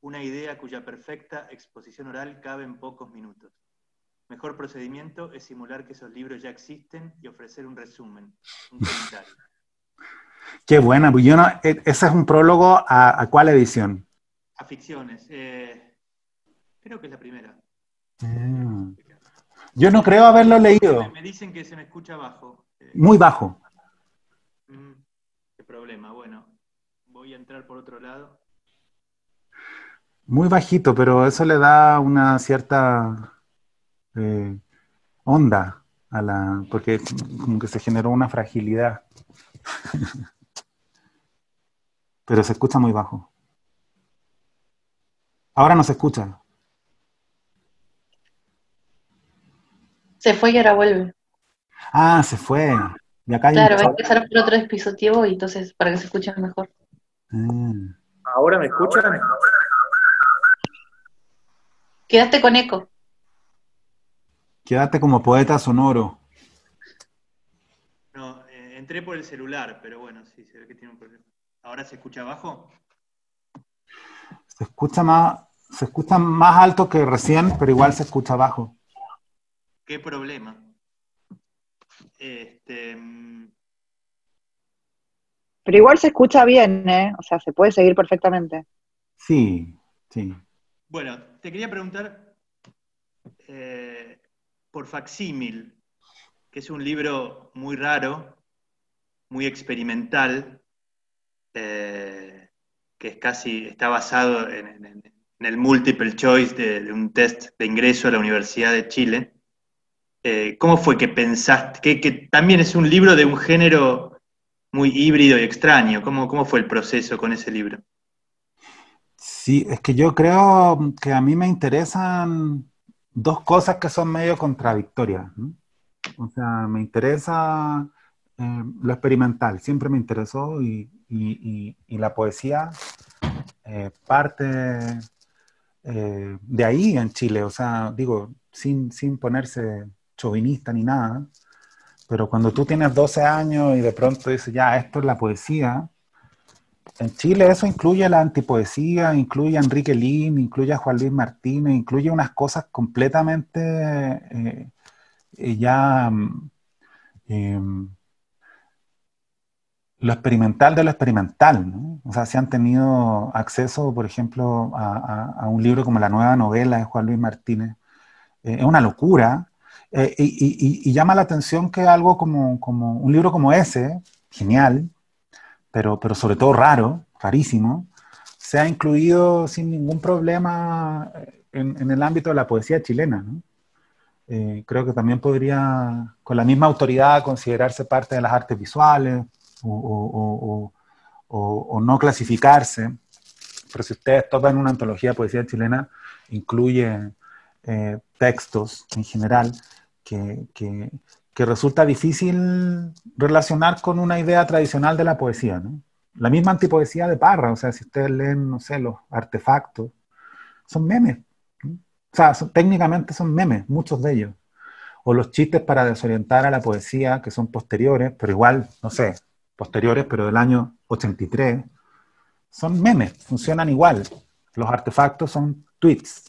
una idea cuya perfecta exposición oral cabe en pocos minutos. Mejor procedimiento es simular que esos libros ya existen y ofrecer un resumen, un comentario. Qué buena, pues yo no, e, ese es un prólogo a, cuál edición? A ficciones. Eh, creo que es la primera. Mm. Yo no creo haberlo leído. Me dicen que se me escucha bajo. Muy bajo. Mm, qué problema. Bueno, voy a entrar por otro lado. Muy bajito, pero eso le da una cierta eh, onda a la. porque como que se generó una fragilidad. pero se escucha muy bajo. Ahora no se escucha. Se fue y ahora vuelve. Ah, se fue. claro, hay que empezar por otro dispositivo y entonces para que se escuche mejor. Ah. ¿Ahora me escuchan? Quédate con eco. Quédate como poeta sonoro. No, eh, entré por el celular, pero bueno, sí, se ve que tiene un problema. ¿Ahora se escucha abajo? Se escucha más, se escucha más alto que recién, pero igual se escucha bajo. ¿Qué problema? Este, mm, pero igual se escucha bien, ¿eh? O sea, se puede seguir perfectamente. Sí, sí. Bueno, te quería preguntar eh, por Facsímil, que es un libro muy raro, muy experimental, eh, que es casi, está basado en, el multiple choice de, un test de ingreso a la Universidad de Chile. Eh, ¿Cómo fue que pensaste? Que, también es un libro de un género muy híbrido y extraño. ¿Cómo, ¿Cómo fue el proceso con ese libro? Sí, es que yo creo que a mí me interesan dos cosas que son medio contradictorias. O sea, me interesa eh, lo experimental, siempre me interesó y, la poesía eh, parte de ahí en Chile. O sea, digo, sin, sin ponerse chauvinista ni nada, pero cuando tú tienes 12 años y de pronto dices, ya, esto es la poesía, en Chile eso incluye la antipoesía, incluye a Enrique Lin, incluye a Juan Luis Martínez, incluye unas cosas completamente eh, eh, ya mm, em, lo experimental de lo experimental, ¿no? O sea, si han tenido acceso, por ejemplo, a, un libro como La Nueva Novela de Juan Luis Martínez, eh, es una locura, y, llama la atención que algo como, como, un libro como ese, genial, pero, pero sobre todo raro, rarísimo, se ha incluido sin ningún problema en, el ámbito de la poesía chilena. Eh, creo que también podría, con la misma autoridad, considerarse parte de las artes visuales o, no clasificarse. Pero si ustedes toman una antología de poesía chilena, incluye eh, textos en general que, resulta difícil relacionar con una idea tradicional de la poesía. La misma antipoesía de Parra, o sea, si ustedes leen, no sé, los artefactos, son memes. O sea, técnicamente son memes, muchos de ellos. O los chistes para desorientar a la poesía, que son posteriores, pero igual, no sé, posteriores, pero del año 83, son memes, funcionan igual. Los artefactos son tweets.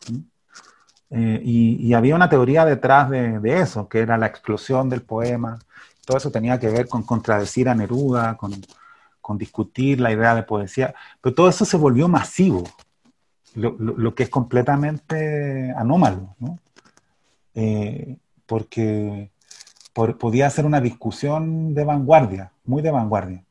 Eh, y, había una teoría detrás de, eso, que era la explosión del poema. Todo eso tenía que ver con contradecir a Neruda, con, discutir la idea de poesía. Pero todo eso se volvió masivo, lo, que es completamente anómalo. Eh, porque podía ser una discusión de vanguardia, muy de vanguardia.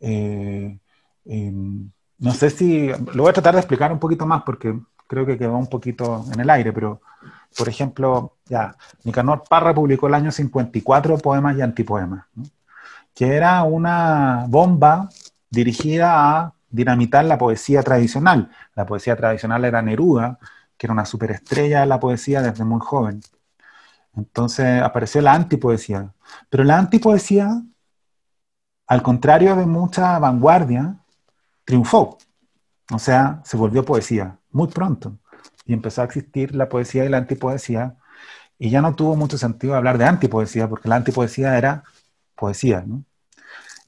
Eh, em, no sé si, lo voy a tratar de explicar un poquito más porque creo que quedó un poquito en el aire, pero por ejemplo, ya, Nicanor Parra publicó el año 54 poemas y antipoemas, que era una bomba dirigida a dinamitar la poesía tradicional. La poesía tradicional era Neruda, que era una superestrella de la poesía desde muy joven. Entonces apareció la antipoesía. Pero la antipoesía, al contrario de mucha vanguardia, triunfó. O sea, se volvió poesía muy pronto. Y empezó a existir la poesía y la antipoesía. Y ya no tuvo mucho sentido hablar de antipoesía, porque la antipoesía era poesía.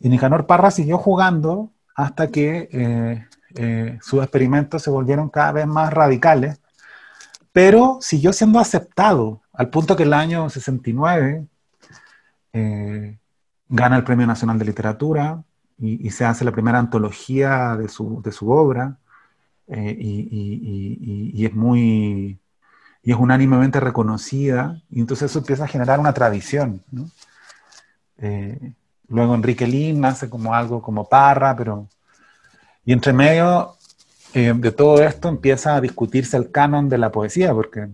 Y Nicanor Parra siguió jugando hasta que eh, eh, sus experimentos se volvieron cada vez más radicales, pero siguió siendo aceptado, al punto que el año 69 eh, gana el Premio Nacional de Literatura y, y, se hace la primera antología de su, de su obra. Eh, y, es muy, y es unánimemente reconocida, y entonces eso empieza a generar una tradición. Eh, luego Enrique Lin nace como algo como Parra, pero... Y entre medio eh, de todo esto empieza a discutirse el canon de la poesía, porque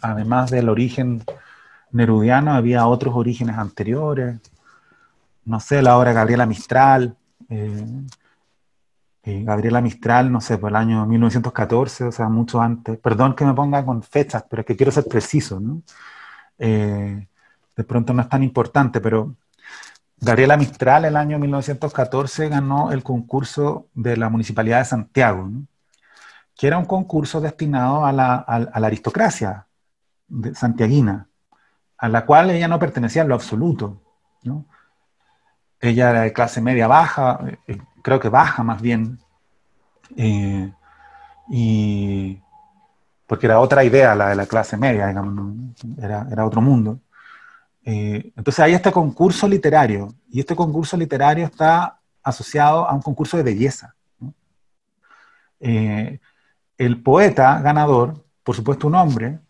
además del origen nerudiano había otros orígenes anteriores, no sé, la obra de Gabriela Mistral, eh, Gabriela Mistral, no sé, por el año 1914, o sea, mucho antes. Perdón que me ponga con fechas, pero es que quiero ser preciso, ¿no? Eh, de pronto no es tan importante, pero Gabriela Mistral el año 1914 ganó el concurso de la Municipalidad de Santiago, que era un concurso destinado a la, aristocracia de santiaguina, a la cual ella no pertenecía en lo absoluto. Ella era de clase media baja, eh, creo que baja más bien, eh, y porque era otra idea la de la clase media, era, era otro mundo. Eh, entonces hay este concurso literario y este concurso literario está asociado a un concurso de belleza. El poeta ganador, por supuesto un hombre,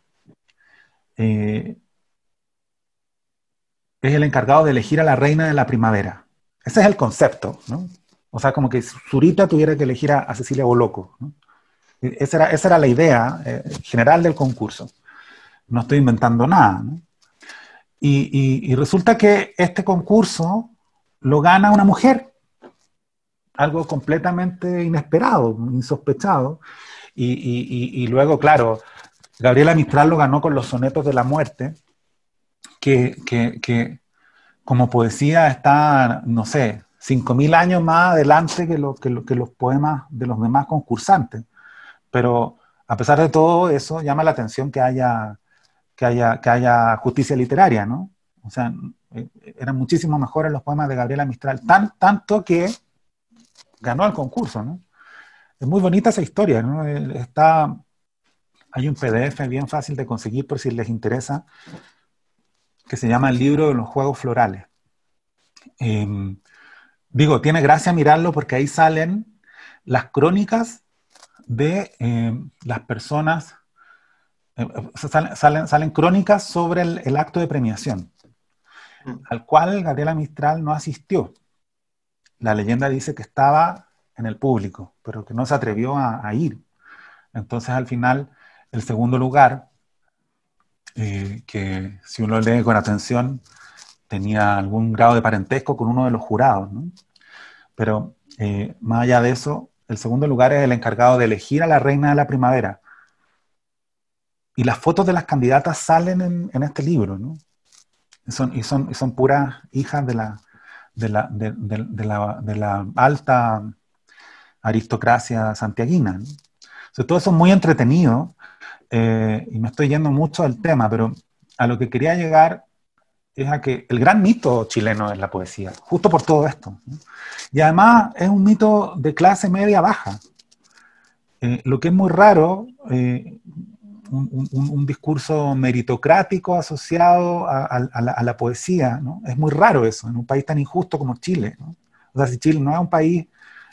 es el encargado de elegir a la reina de la primavera. Ese es el concepto, ¿no? O sea, como que Zurita tuviera que elegir a, Cecilia Boloco. Esa, era, esa, era, la idea general del concurso. No estoy inventando nada. ¿no? Y, resulta que este concurso lo gana una mujer, algo completamente inesperado, insospechado. Y, luego, claro, Gabriela Mistral lo ganó con los sonetos de la muerte, que, como poesía está, no sé, 5.000 años más adelante que, que, que los poemas de los demás concursantes. Pero a pesar de todo eso, llama la atención que haya que haya, que haya justicia literaria, ¿no? O sea, eran muchísimo mejores los poemas de Gabriela Mistral, tan, tanto que ganó el concurso, ¿no? Es muy bonita esa historia, ¿no? Está, hay un PDF bien fácil de conseguir por si les interesa, que se llama El libro de los juegos florales. Em, digo, tiene gracia mirarlo porque ahí salen las crónicas de em, las personas eh, salen, salen, crónicas sobre el, acto de premiación, mm. al cual Gabriela Mistral no asistió. La leyenda dice que estaba en el público, pero que no se atrevió a, ir. Entonces, al final, el segundo lugar, eh, que si uno lee con atención, tenía algún grado de parentesco con uno de los jurados. Pero eh, más allá de eso, el segundo lugar es el encargado de elegir a la reina de la primavera, y las fotos de las candidatas salen en, este libro. Y son, y son, son puras hijas de la, de la, de, la, alta aristocracia santiaguina. ¿no? todo eso es muy entretenido eh, y me estoy yendo mucho del tema, pero a lo que quería llegar es a que el gran mito chileno es la poesía, justo por todo esto. Y además es un mito de clase media baja. Eh, lo que es muy raro, eh, un, discurso meritocrático asociado a, la, poesía, ¿no? Es muy raro eso, en un país tan injusto como Chile. O sea, si Chile no es un país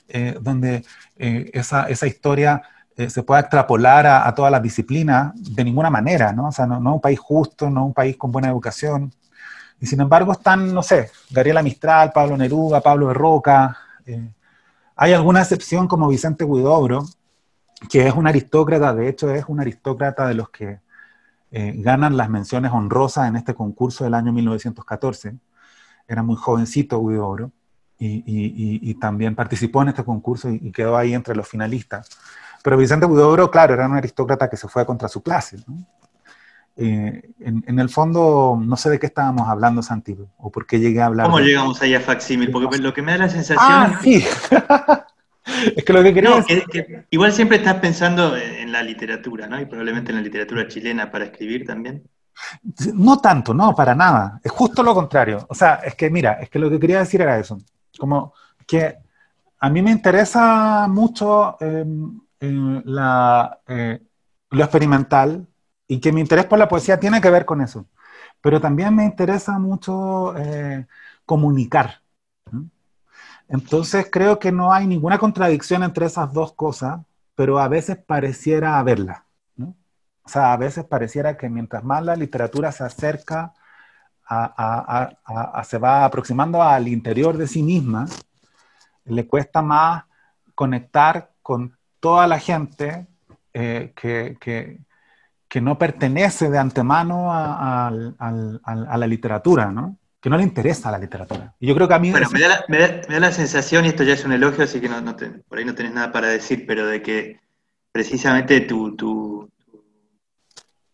eh, donde eh, esa, esa, historia eh, se pueda extrapolar a, todas las disciplinas de ninguna manera, ¿no? O sea, no, es un país justo, no un país con buena educación. Y sin embargo están, no sé, Gabriela Mistral, Pablo Neruda, Pablo de Roca. hay alguna excepción como Vicente Huidobro, que es un aristócrata, de hecho es un aristócrata de los que eh, ganan las menciones honrosas en este concurso del año 1914. Era muy jovencito Guido y, y, también participó en este concurso y, quedó ahí entre los finalistas. Pero Vicente Huidobro, claro, era un aristócrata que se fue contra su clase. Eh, en, el fondo, no sé de qué estábamos hablando, Santi, o por qué llegué a hablar. ¿Cómo llegamos ahí a Facsímil? Porque lo que me da la sensación. Ah, sí. es que lo que quería igual siempre estás pensando en la literatura, ¿no? Y probablemente en la literatura chilena para escribir también. No tanto, no, para nada. Es justo lo contrario. O sea, es que mira, es que lo que quería decir era eso. Como que a mí me interesa mucho em, em, la, eh, lo experimental y que mi interés por la poesía tiene que ver con eso. Pero también me interesa mucho eh, comunicar. Entonces creo que no hay ninguna contradicción entre esas dos cosas, pero a veces pareciera haberla. ¿no? O sea, a veces pareciera que mientras más la literatura se acerca, a, se va aproximando al interior de sí misma, le cuesta más conectar con toda la gente eh, que, que, no pertenece de antemano a, la literatura, ¿no? que no le interesa la literatura. Y yo creo que a mí... Bueno, me, da la, sensación, y esto ya es un elogio, así que no, por ahí no tenés nada para decir, pero de que precisamente tu, tus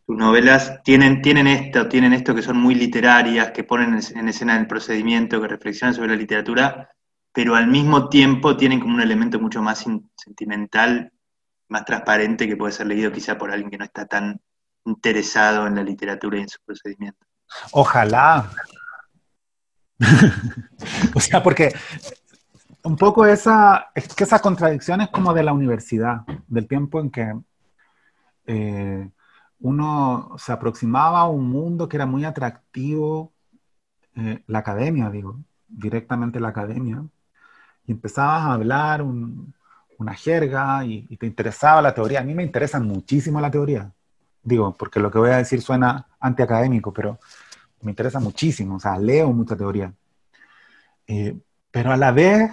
novelas tienen, tienen esto, tienen esto que son muy literarias, que ponen en escena el procedimiento, que reflexionan sobre la literatura, pero al mismo tiempo tienen como un elemento mucho más sentimental, más transparente, que puede ser leído quizá por alguien que no está tan interesado en la literatura y en su procedimiento. Ojalá. o sea, porque un poco esa, es que contradicción es como de la universidad, del tiempo en que eh, uno se aproximaba a un mundo que era muy atractivo, eh, la academia, digo, directamente la academia, y empezabas a hablar una jerga y, y, te interesaba la teoría. A mí me interesa muchísimo la teoría, digo, porque lo que voy a decir suena antiacadémico, pero me interesa muchísimo, o sea, leo mucha teoría. Eh, pero a la vez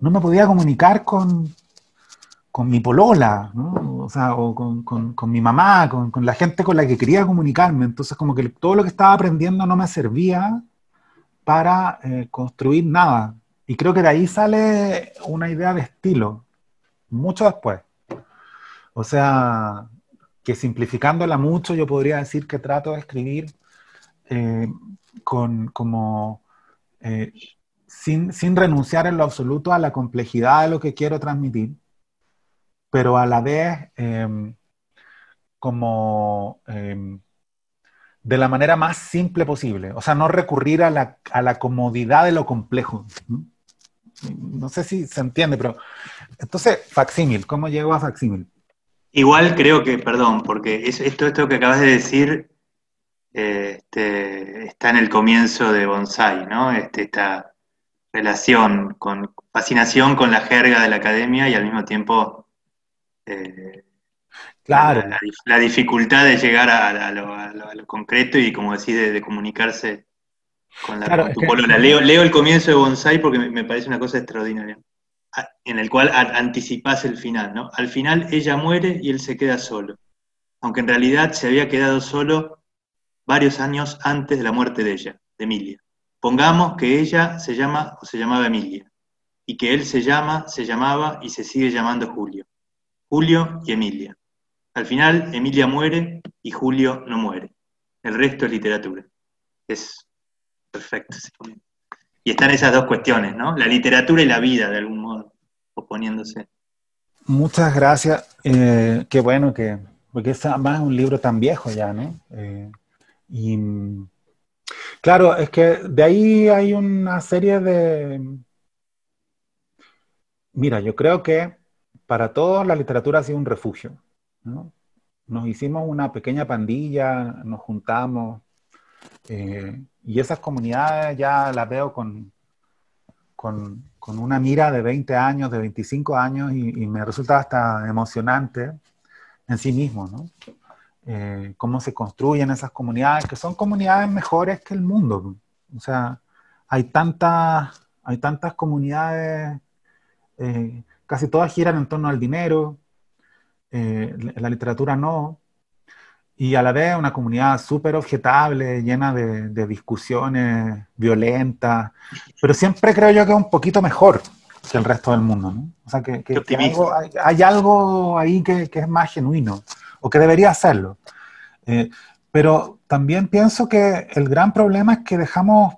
no me podía comunicar con, con mi polola, ¿no? O sea, o con, con, con mi mamá, con, con, la gente con la que quería comunicarme. Entonces, como que todo lo que estaba aprendiendo no me servía para eh, construir nada. Y creo que de ahí sale una idea de estilo, mucho después. O sea, que simplificándola mucho, yo podría decir que trato de escribir eh, con, como, eh, sin, sin, renunciar en lo absoluto a la complejidad de lo que quiero transmitir, pero a la vez eh, como de la manera más simple posible. O sea, no recurrir a la, a la comodidad de lo complejo. No sé si se entiende, pero entonces, facsímil, ¿cómo llego a facsímil? Igual creo que, perdón, porque es, esto, esto que acabas de decir este, está en el comienzo de Bonsai, ¿no? Este, esta relación con fascinación con la jerga de la academia y al mismo tiempo eh, claro. la, la, la, dificultad de llegar a, a, lo, a, lo, concreto y, como decís, de, de comunicarse con, la, claro, tu polola. Leo, leo el comienzo de Bonsai porque me, me parece una cosa extraordinaria en el cual anticipas el final, ¿no? Al final ella muere y él se queda solo, aunque en realidad se había quedado solo varios años antes de la muerte de ella, de Emilia. Pongamos que ella se llama o se llamaba Emilia, y que él se llama, se llamaba y se sigue llamando Julio. Julio y Emilia. Al final, Emilia muere y Julio no muere. El resto es literatura. Es perfecto. Y están esas dos cuestiones, ¿no? La literatura y la vida, de algún modo, oponiéndose. Muchas gracias. Eh, qué bueno que, porque es además un libro tan viejo ya, ¿no? Eh, y claro, es que de ahí hay una serie de... Mira, yo creo que para todos la literatura ha sido un refugio, ¿no? Nos hicimos una pequeña pandilla, nos juntamos, eh, y esas comunidades ya las veo con, con, con, una mira de 20 años, de 25 años, y, me resulta hasta emocionante en sí mismo, ¿no? Eh, cómo se construyen esas comunidades, que son comunidades mejores que el mundo. O sea, hay tantas, hay tantas comunidades, eh, casi todas giran en torno al dinero, la literatura no, y a la vez una comunidad súper objetable, llena de, de, discusiones violentas, pero siempre creo yo que es un poquito mejor que el resto del mundo, ¿no? O sea, que, que, que algo, hay, hay, algo ahí que, que, es más genuino, o que debería serlo. Eh, pero también pienso que el gran problema es que dejamos,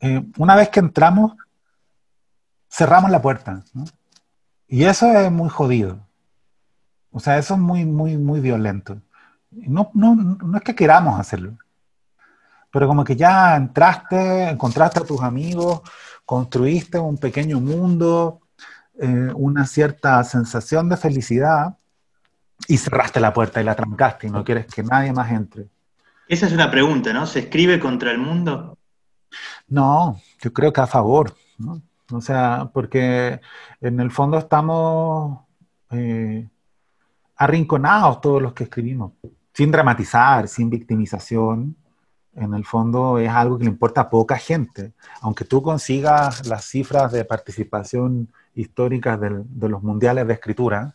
eh, una vez que entramos, cerramos la puerta, ¿no? Y eso es muy jodido. O sea, eso es muy, muy, muy violento. No, no, no es que queramos hacerlo, pero como que ya entraste, encontraste a tus amigos, construiste un pequeño mundo, eh, una cierta sensación de felicidad y cerraste la puerta y la trancaste y no quieres que nadie más entre. Esa es una pregunta, ¿no? ¿Se escribe contra el mundo? No, yo creo que a favor, ¿no? O sea, porque en el fondo estamos eh, arrinconados todos los que escribimos sin dramatizar, sin victimización, en el fondo es algo que le importa a poca gente. Aunque tú consigas las cifras de participación históricas del, de los mundiales de escritura,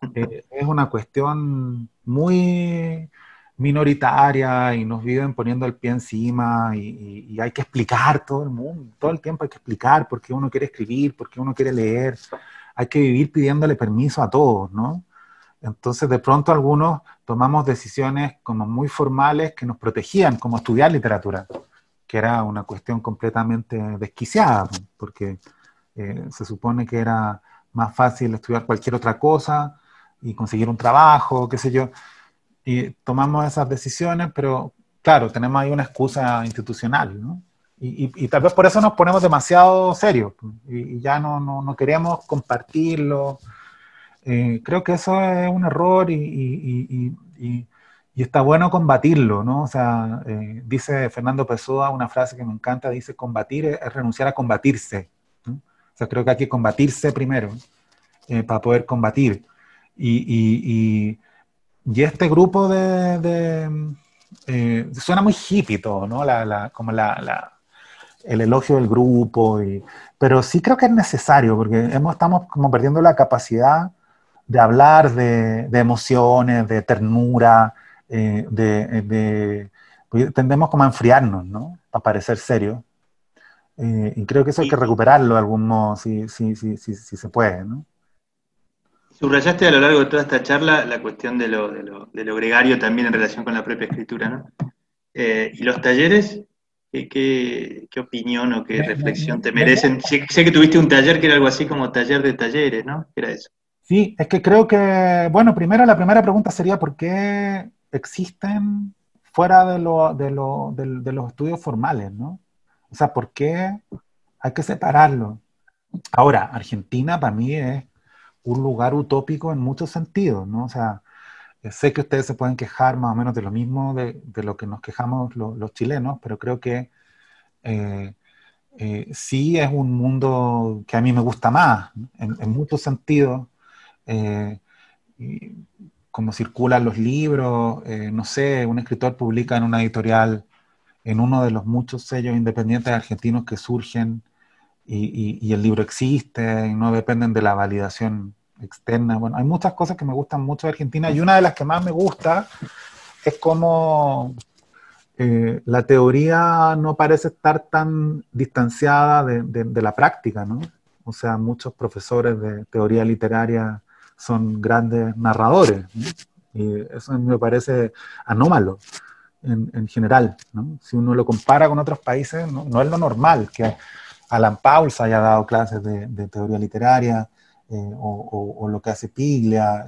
eh, es una cuestión muy minoritaria y nos viven poniendo el pie encima y, y, y, hay que explicar todo el mundo, todo el tiempo hay que explicar por qué uno quiere escribir, por qué uno quiere leer, hay que vivir pidiéndole permiso a todos, ¿no? Entonces de pronto algunos tomamos decisiones como muy formales que nos protegían, como estudiar literatura, que era una cuestión completamente desquiciada, porque eh, se supone que era más fácil estudiar cualquier otra cosa y conseguir un trabajo, qué sé yo. Y tomamos esas decisiones, pero claro, tenemos ahí una excusa institucional, ¿no? Y, tal vez por eso nos ponemos demasiado serios y, ya no, no, compartirlo. Eh, creo que eso es un error y, está bueno combatirlo, ¿no? O sea, eh, dice Fernando Pessoa una frase que me encanta, dice, combatir es, renunciar a combatirse. O sea, creo que hay que combatirse primero eh, para poder combatir. Y, este grupo de... suena muy hippie todo, ¿no? Como el elogio del grupo, y, pero sí creo que es necesario porque estamos como perdiendo la capacidad de hablar de, emociones, de ternura, eh, de, pues, tendemos como a enfriarnos, ¿no? Para parecer serio. Eh, y creo que eso hay que recuperarlo de algún modo, si, si, si, si, se puede, ¿no? Subrayaste a lo largo de toda esta charla la cuestión de lo, de lo, de lo gregario también en relación con la propia escritura, ¿no? Eh, y los talleres ¿Qué, opinión o qué reflexión te merecen? Sé, que tuviste un taller que era algo así como taller de talleres, ¿no? ¿Qué era eso? Sí, es que creo que, bueno, primero la primera pregunta sería por qué existen fuera de, lo, de, lo, de, los estudios formales, ¿no? O sea, ¿por qué hay que separarlo? Ahora, Argentina para mí es un lugar utópico en muchos sentidos, ¿no? O sea, eh, sé que ustedes se pueden quejar más o menos de lo mismo de, lo que nos quejamos los chilenos, pero creo que eh, eh, sí es un mundo que a mí me gusta más, en, muchos sentidos. Como circulan los libros, no sé, un escritor publica en una editorial, en uno de los muchos sellos independientes argentinos que surgen y, el libro existe y no dependen de la validación externa. Bueno, hay muchas cosas que me gustan mucho de Argentina y una de las que más me gusta es cómo eh, la teoría no parece estar tan distanciada de, la práctica, ¿no? O sea, muchos profesores de teoría literaria son grandes narradores, y eso me parece anómalo en, general, ¿no? Si uno lo compara con otros países, no, es lo normal que Alan Pauls haya dado clases de, de teoría literaria, eh, o, lo que hace Piglia,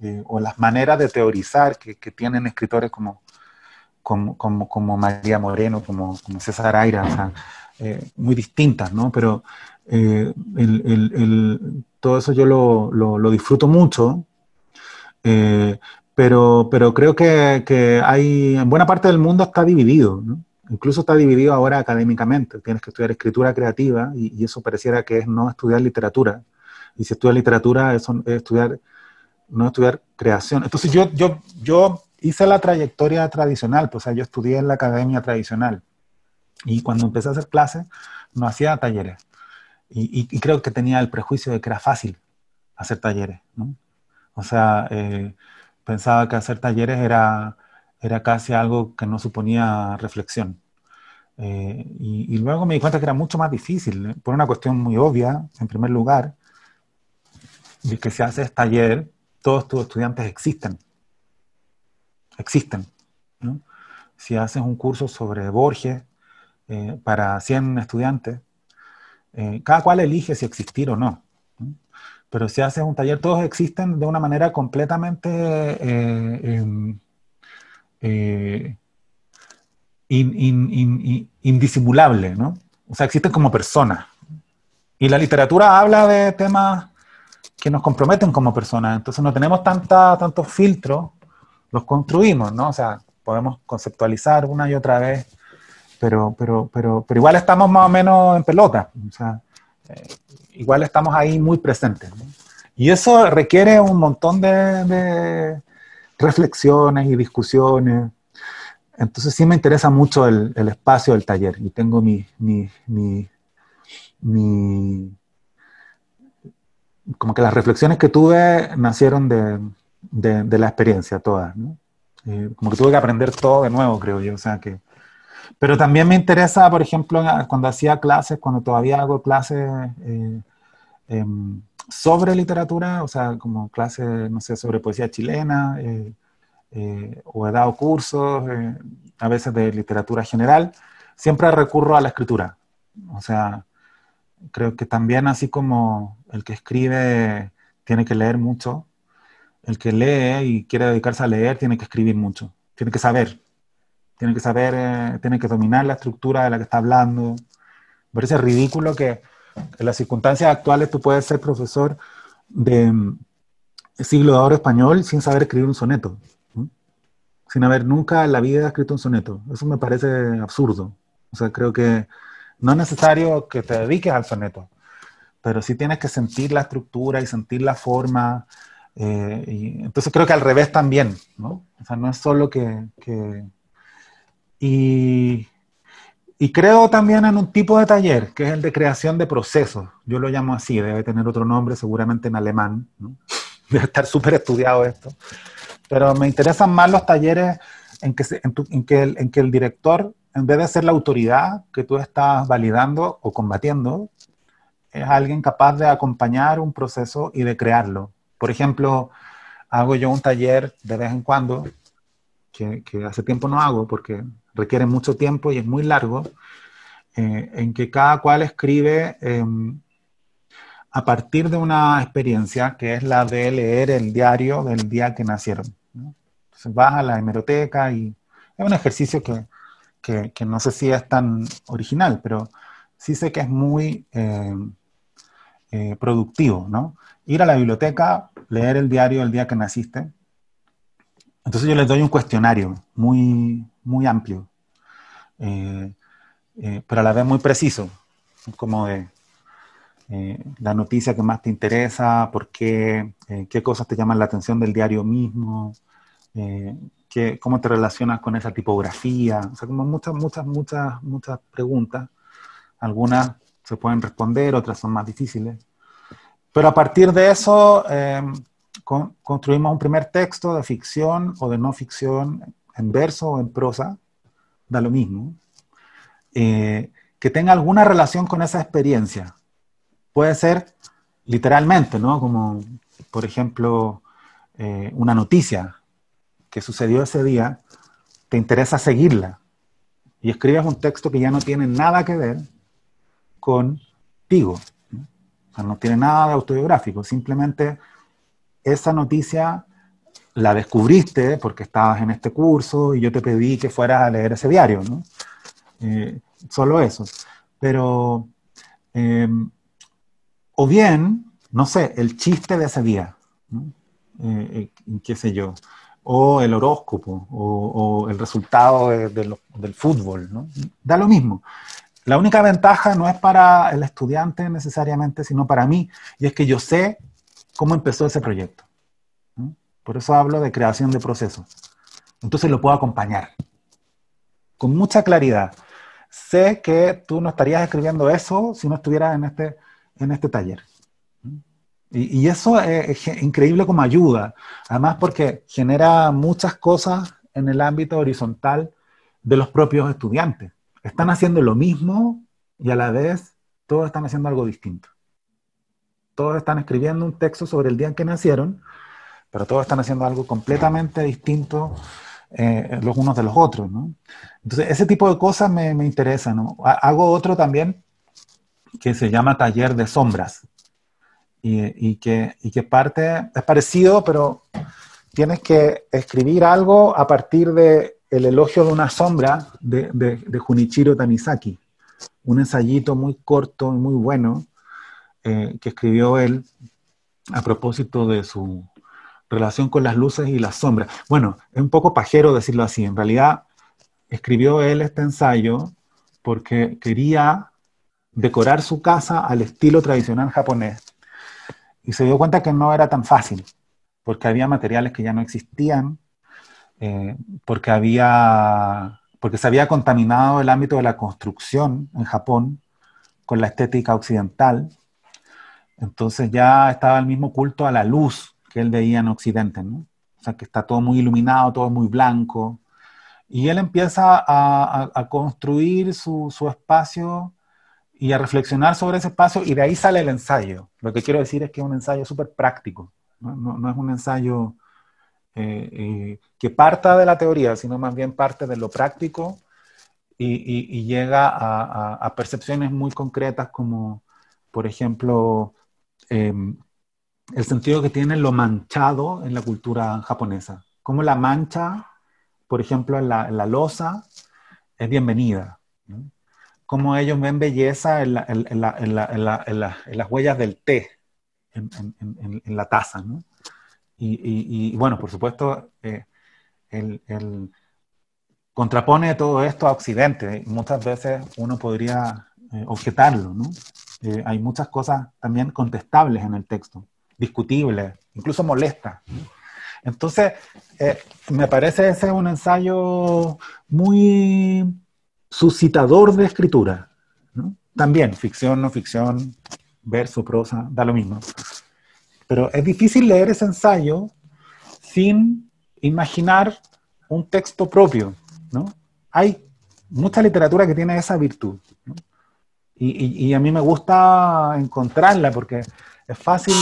eh, o las maneras de teorizar que, tienen escritores como, como, como, María Moreno, como, César Aira, eh, muy distintas, ¿no? Pero todo eso yo lo, lo, disfruto mucho, pero, pero creo que, que, hay, en buena parte del mundo está dividido. Incluso está dividido ahora académicamente. Tienes que estudiar escritura creativa y, eso pareciera que es no estudiar literatura y si estudia literatura es, estudiar, no estudiar creación. Entonces yo, yo, yo hice la trayectoria tradicional, pues, o sea, yo estudié en la academia tradicional. Y cuando empecé a hacer clases, no hacía talleres. Y, y, creo que tenía el prejuicio de que era fácil hacer talleres, ¿no? O sea, eh, pensaba que hacer talleres era, era casi algo que no suponía reflexión. Eh, y, y, luego me di cuenta que era mucho más difícil, ¿eh? por una cuestión muy obvia, en primer lugar, y que si haces taller, todos tus estudiantes existen. Existen. Si haces un curso sobre Borges eh, para 100 estudiantes, eh, cada cual elige si existir o no. Pero si haces un taller, todos existen de una manera completamente eh, em, indisimulable, ¿no? O sea, existen como personas. Y la literatura habla de temas que nos comprometen como personas. Entonces no tenemos tantos filtros, los construimos, ¿no? O sea, podemos conceptualizar una y otra vez, pero, pero, pero, pero igual estamos más o menos en pelota. O sea, eh, igual estamos ahí muy presentes. Y eso requiere un montón de, reflexiones y discusiones. Entonces sí me interesa mucho el, el espacio del taller y tengo mi, mi, mi, mi como que las reflexiones que tuve nacieron de, de, la experiencia todas, ¿no? Eh, como que tuve que aprender todo de nuevo, creo yo, o sea que... Pero también me interesa, por ejemplo, cuando hacía clases, cuando todavía hago clases eh, em, sobre literatura, o sea, como clase, no sé, sobre poesía chilena, eh, eh, o he dado cursos, a veces de literatura general, siempre recurro a la escritura. O sea, creo que también así como el que escribe tiene que leer mucho, el que lee y quiere dedicarse a leer tiene que escribir mucho, tiene que saber, tiene que saber, eh, tiene que dominar la estructura de la que está hablando. Me parece ridículo que en las circunstancias actuales tú puedes ser profesor de mm, siglo de oro español sin saber escribir un soneto, sin haber nunca en la vida escrito un soneto. Eso me parece absurdo. O sea, creo que no es necesario que te dediques al soneto, pero sí tienes que sentir la estructura y sentir la forma. Eh, y entonces creo que al revés también, ¿no? O sea, no es solo que... que y, creo también en un tipo de taller, que es el de creación de procesos. Yo lo llamo así, debe tener otro nombre, seguramente en alemán, ¿no? Debe estar súper estudiado esto. Pero me interesan más los talleres en que el director en vez de ser la autoridad que tú estás validando o combatiendo, es alguien capaz de acompañar un proceso y de crearlo. Por ejemplo, hago yo un taller de vez en cuando, que, hace tiempo no hago porque requiere mucho tiempo y es muy largo, eh, en que cada cual escribe em, a partir de una experiencia que es la de leer el diario del día que nacieron. Entonces vas a la hemeroteca y es un ejercicio que que, no sé si es tan original, pero sí sé que es muy eh, eh, productivo, ¿no? Ir a la biblioteca, leer el diario el día que naciste. Entonces yo les doy un cuestionario muy, muy amplio, eh, pero a la vez muy preciso, como de la noticia que más te interesa, por qué, qué cosas te llaman la atención del diario mismo, cómo te relacionas con esa tipografía, o sea, como muchas, muchas, muchas, muchas preguntas. Algunas se pueden responder, otras son más difíciles. Pero a partir de eso eh, construimos un primer texto de ficción o de no ficción, en verso o en prosa, da lo mismo, eh, que tenga alguna relación con esa experiencia. Puede ser literalmente, ¿no? Como, por ejemplo, eh, una noticia que sucedió ese día, te interesa seguirla y escribes un texto que ya no tiene nada que ver contigo. ¿no? O sea, no tiene nada de autobiográfico, simplemente esa noticia la descubriste porque estabas en este curso y yo te pedí que fueras a leer ese diario, ¿no? Eh, solo eso. Pero, em, o bien, no sé, el chiste de ese día. Eh, eh, qué sé yo, o el horóscopo, o, el resultado del fútbol, ¿no? Da lo mismo. La única ventaja no es para el estudiante necesariamente, sino para mí, y es que yo sé cómo empezó ese proyecto. Por eso hablo de creación de procesos. Entonces lo puedo acompañar con mucha claridad. Sé que tú no estarías escribiendo eso si no estuvieras en este, en este taller. Y, eso es, increíble como ayuda, además porque genera muchas cosas en el ámbito horizontal de los propios estudiantes. Están haciendo lo mismo y a la vez todos están haciendo algo distinto. Todos están escribiendo un texto sobre el día en que nacieron, pero todos están haciendo algo completamente distinto eh, los unos de los otros. Entonces, ese tipo de cosas me, me interesan. Hago otro también que se llama taller de sombras y, que, parte es parecido, pero tienes que escribir algo a partir de el elogio de una sombra de, de, Junichiro Tanizaki, un ensayito muy corto y muy bueno eh, que escribió él a propósito de su relación con las luces y las sombras. Bueno, es un poco pajero decirlo así, en realidad escribió él este ensayo porque quería decorar su casa al estilo tradicional japonés y se dio cuenta que no era tan fácil, porque había materiales que ya no existían, eh, porque, había, porque se había contaminado el ámbito de la construcción en Japón con la estética occidental. Entonces ya estaba el mismo culto a la luz que él veía en Occidente, ¿no? O sea, que está todo muy iluminado, todo muy blanco. Y él empieza a, construir su, espacio y a reflexionar sobre ese espacio y de ahí sale el ensayo. Lo que quiero decir es que es un ensayo súper práctico, no, es un ensayo eh, eh, que parta de la teoría, sino más bien parte de lo práctico y, llega a, percepciones muy concretas como, por ejemplo, eh, el sentido que tiene lo manchado en la cultura japonesa. Como la mancha, por ejemplo, en la, en la losa, es bienvenida. ¿no? Como ellos ven belleza en, la, en, la, en las huellas del té, en, la taza. ¿no? Y, y, y, bueno, por supuesto, eh, el, el, contrapone todo esto a Occidente. Muchas veces uno podría eh, objetarlo. ¿no? Eh, hay muchas cosas también contestables en el texto discutibles, incluso molestas. Entonces, eh, me parece ese un ensayo muy suscitador de escritura. También, ficción, no ficción, verso, prosa, da lo mismo. Pero es difícil leer ese ensayo sin imaginar un texto propio. Hay mucha literatura que tiene esa virtud. y, y, a mí me gusta encontrarla porque es fácil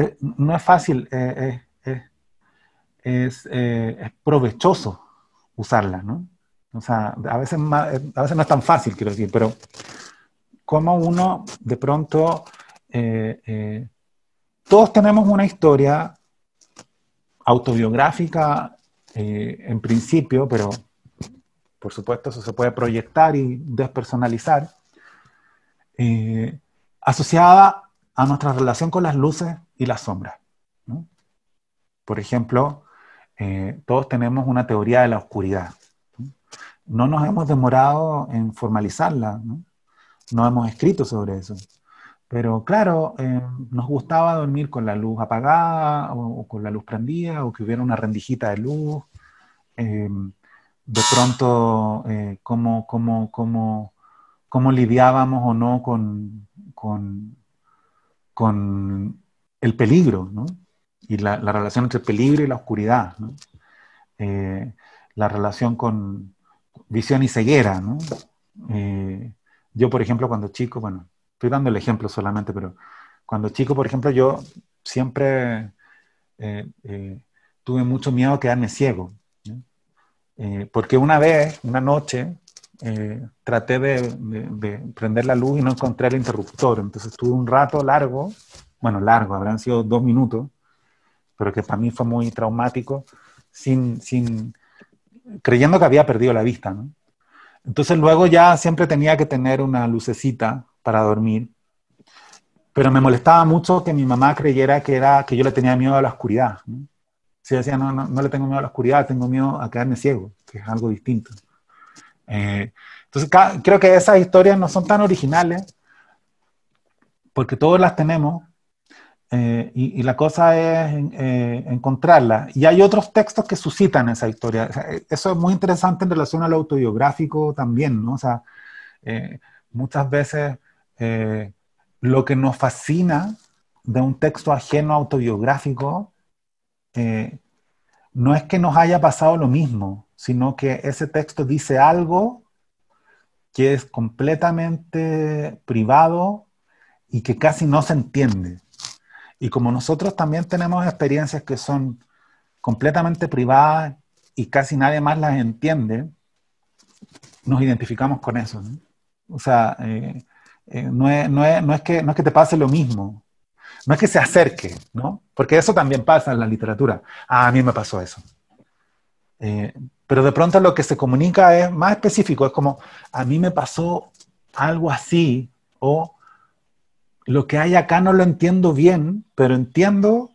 eh, no es fácil, eh, eh, es, es, provechoso usarla, ¿no? O sea, a veces, a veces no es tan fácil, quiero decir, pero como uno de pronto, todos tenemos una historia autobiográfica en principio, pero por supuesto eso se puede proyectar y despersonalizar, asociada a nuestra relación con las luces y las sombras. ¿no? Por ejemplo, eh, todos tenemos una teoría de la oscuridad. ¿no? no nos hemos demorado en formalizarla, ¿no? hemos escrito sobre eso. Pero claro, eh, nos gustaba dormir con la luz apagada o, con la luz prendida o que hubiera una rendijita de luz. Eh, de pronto, eh, cómo, lidiábamos o no con, con, con el peligro, ¿no? Y la, la, relación entre el peligro y la oscuridad, ¿no? Eh, la relación con visión y ceguera, ¿no? Eh, yo, por ejemplo, cuando chico, bueno, estoy dando el ejemplo solamente, pero cuando chico, por ejemplo, yo siempre eh, tuve mucho miedo a quedarme ciego, porque una vez, una noche, traté de, de, de, prender la luz y no encontré el interruptor. Entonces estuve un rato largo bueno, largo, habrán sido dos minutos, pero que para mí fue muy traumático, sin, sin, creyendo que había perdido la vista. Entonces luego ya siempre tenía que tener una lucecita para dormir, pero me molestaba mucho que mi mamá creyera que, era, que yo le tenía miedo a la oscuridad. Si decía, no, no, no le tengo miedo a la oscuridad, tengo miedo a quedarme ciego, que es algo distinto. Eh, entonces creo que esas historias no son tan originales, porque todos las tenemos, eh, y, la cosa es eh, encontrarla. Y hay otros textos que suscitan esa historia. Eh, eso es muy interesante en relación al autobiográfico también, ¿no? O sea, muchas veces lo que nos fascina de un texto ajeno autobiográfico no es que nos haya pasado lo mismo, sino que ese texto dice algo que es completamente privado y que casi no se entiende. Y como nosotros también tenemos experiencias que son completamente privadas y casi nadie más las entiende, nos identificamos con eso. ¿no? O sea, eh, eh, no, es, no, es, no, es que, no es que te pase lo mismo, no es que se acerque, ¿no? Porque eso también pasa en la literatura. Ah, a mí me pasó eso. Eh, pero de pronto lo que se comunica es más específico, es como, a mí me pasó algo así, o lo que hay acá no lo entiendo bien, pero entiendo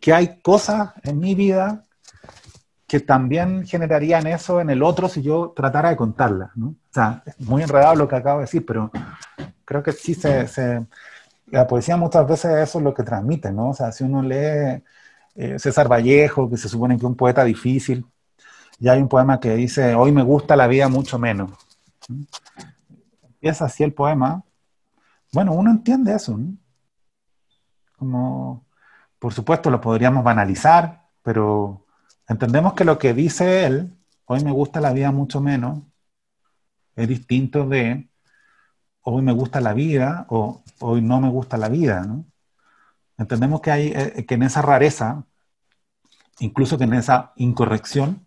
que hay cosas en mi vida que también generarían eso en el otro si yo tratara de contarlas. ¿no? O sea, es muy enredado lo que acabo de decir, pero creo que sí se, se, La poesía muchas veces eso es lo que transmite, ¿no? O sea, si uno lee eh, César Vallejo, que se supone que es un poeta difícil, y hay un poema que dice, hoy me gusta la vida mucho menos. ¿no? Empieza así el poema, bueno, uno entiende eso, ¿no? Como, por supuesto, lo podríamos banalizar, pero entendemos que lo que dice él, hoy me gusta la vida mucho menos, es distinto de, hoy me gusta la vida o hoy no me gusta la vida, ¿no? Entendemos que, hay, eh, que en esa rareza, incluso que en esa incorrección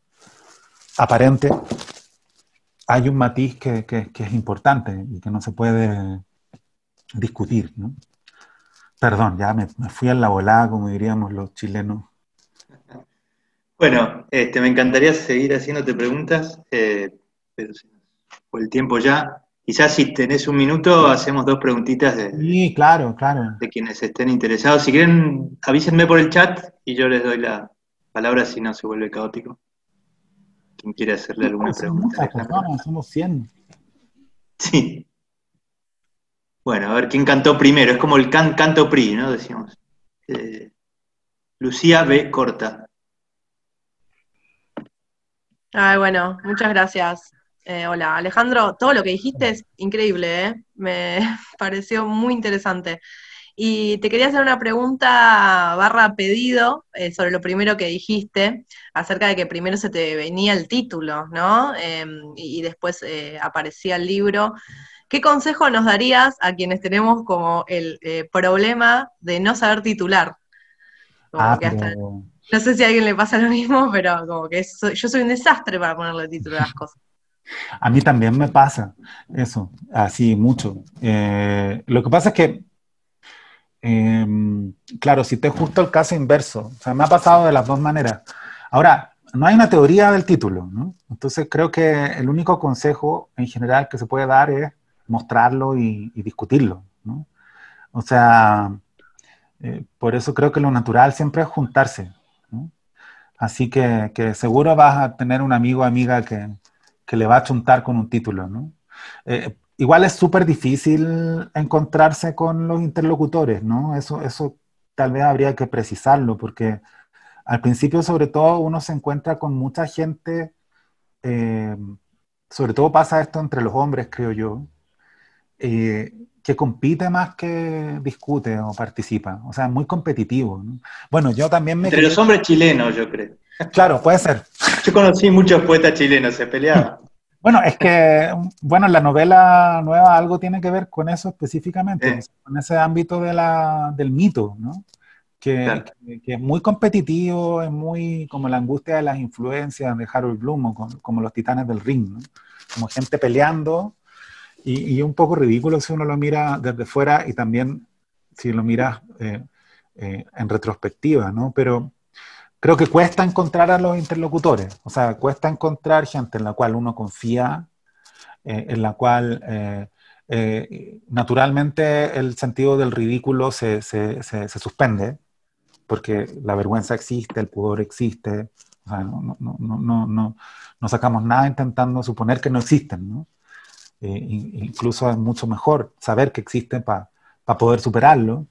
aparente, hay un matiz que, que, que es importante y que no se puede discutir, ¿no? Perdón, ya me, me fui a la volada, como diríamos los chilenos. Bueno, este, me encantaría seguir haciéndote preguntas, eh, pero fue el tiempo ya. Quizás si tenés un minuto, hacemos dos preguntitas de, Sí, claro, claro. de quienes estén interesados. Si quieren, avísenme por el chat y yo les doy la palabra si no se vuelve caótico. Quien quiere hacerle alguna pregunta. muchas Alejandra. personas, somos 100. Sí. Bueno, a ver quién cantó primero. Es como el can- canto PRI, ¿no? Decíamos. Eh, Lucía B. Corta. Ay, bueno, muchas gracias. Eh, hola, Alejandro, todo lo que dijiste es increíble, ¿eh? Me pareció muy interesante. Y te quería hacer una pregunta barra pedido eh, sobre lo primero que dijiste, acerca de que primero se te venía el título, ¿no? Em, y, después aparecía el libro. ¿Qué consejo nos darías a quienes tenemos como el eh, problema de no saber titular? Como Ah, que hasta- pero no sé si a alguien le pasa lo mismo, pero como que soy- yo soy un desastre para ponerle título a las cosas. a mí también me pasa eso, así mucho. Eh, lo que pasa es que, em, claro, si te justo el caso inverso, o sea, me ha pasado de las dos maneras. Ahora, no hay una teoría del título, ¿no? Entonces creo que el único consejo en general que se puede dar es mostrarlo y, discutirlo, ¿no? O sea, eh, por eso creo que lo natural siempre es juntarse. Así que, que seguro vas a tener un amigo o amiga que, que le va a chuntar con un título, ¿no? Eh, igual es súper difícil encontrarse con los interlocutores, ¿no? Eso, eso tal vez habría que precisarlo, porque al principio, sobre todo, uno se encuentra con mucha gente, eh, sobre todo pasa esto entre los hombres, creo yo, eh, que compite más que discute o participa. O sea, muy competitivo. ¿no? Bueno, yo también me... Entre los hombres chilenos, yo creo. Claro, puede ser. Yo conocí muchos poetas chilenos, se peleaban. Bueno, es que, bueno, la novela nueva algo tiene que ver con eso específicamente, con ese ámbito de la, del mito, ¿no? Que, Claro. que- que es muy competitivo, es muy como la angustia de las influencias de Harold Bloom, o con- como los titanes del ring, ¿no? Como gente peleando y, y un poco ridículo si uno lo mira desde fuera y también si lo miras eh, eh, en retrospectiva, ¿no? Pero creo que cuesta encontrar a los interlocutores, o sea, cuesta encontrar gente en la cual uno confía, eh, en la cual eh, eh, naturalmente el sentido del ridículo se, se- se- se suspende, porque la vergüenza existe, el pudor existe, o sea, no, no, no, no, no, no sacamos nada intentando suponer que no existen, ¿no? Eh, in- incluso es mucho mejor saber que existen para poder superarlo,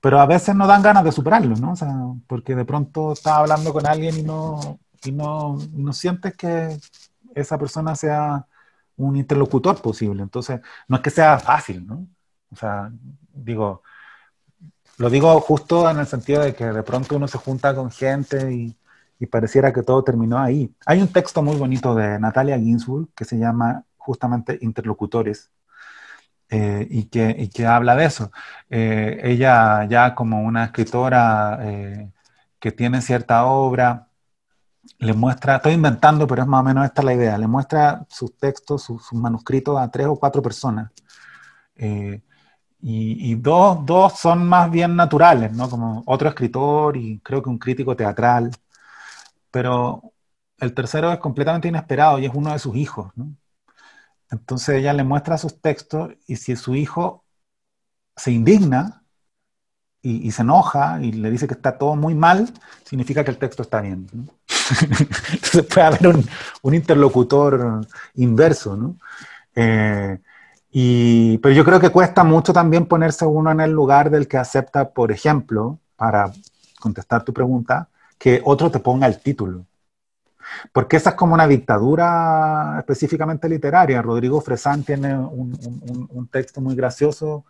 pero a veces no dan ganas de superarlo, ¿no? O sea, porque de pronto estás hablando con alguien y no, y no, no sientes que esa persona sea un interlocutor posible. Entonces, no es que sea fácil, ¿no? O sea, digo, lo digo justo en el sentido de que de pronto uno se junta con gente y, y pareciera que todo terminó ahí. Hay un texto muy bonito de Natalia Ginsburg que se llama justamente Interlocutores eh, y, que, y que habla de eso. Eh, ella ya como una escritora eh, que tiene cierta obra, le muestra, estoy inventando, pero es más o menos esta la idea, le muestra sus textos, sus, manuscritos a tres o cuatro personas. Y, y dos, dos son más bien naturales, ¿no? Como otro escritor y creo que un crítico teatral. Pero el tercero es completamente inesperado y es uno de sus hijos, ¿no? Entonces ella le muestra sus textos y si su hijo se indigna y, se enoja y le dice que está todo muy mal, significa que el texto está bien. ¿no? Entonces puede haber un, un interlocutor inverso, ¿no? Eh, y, pero yo creo que cuesta mucho también ponerse uno en el lugar del que acepta, por ejemplo, para contestar tu pregunta, que otro te ponga el título. Porque esa es como una dictadura específicamente literaria. Rodrigo Fresán tiene un, texto muy gracioso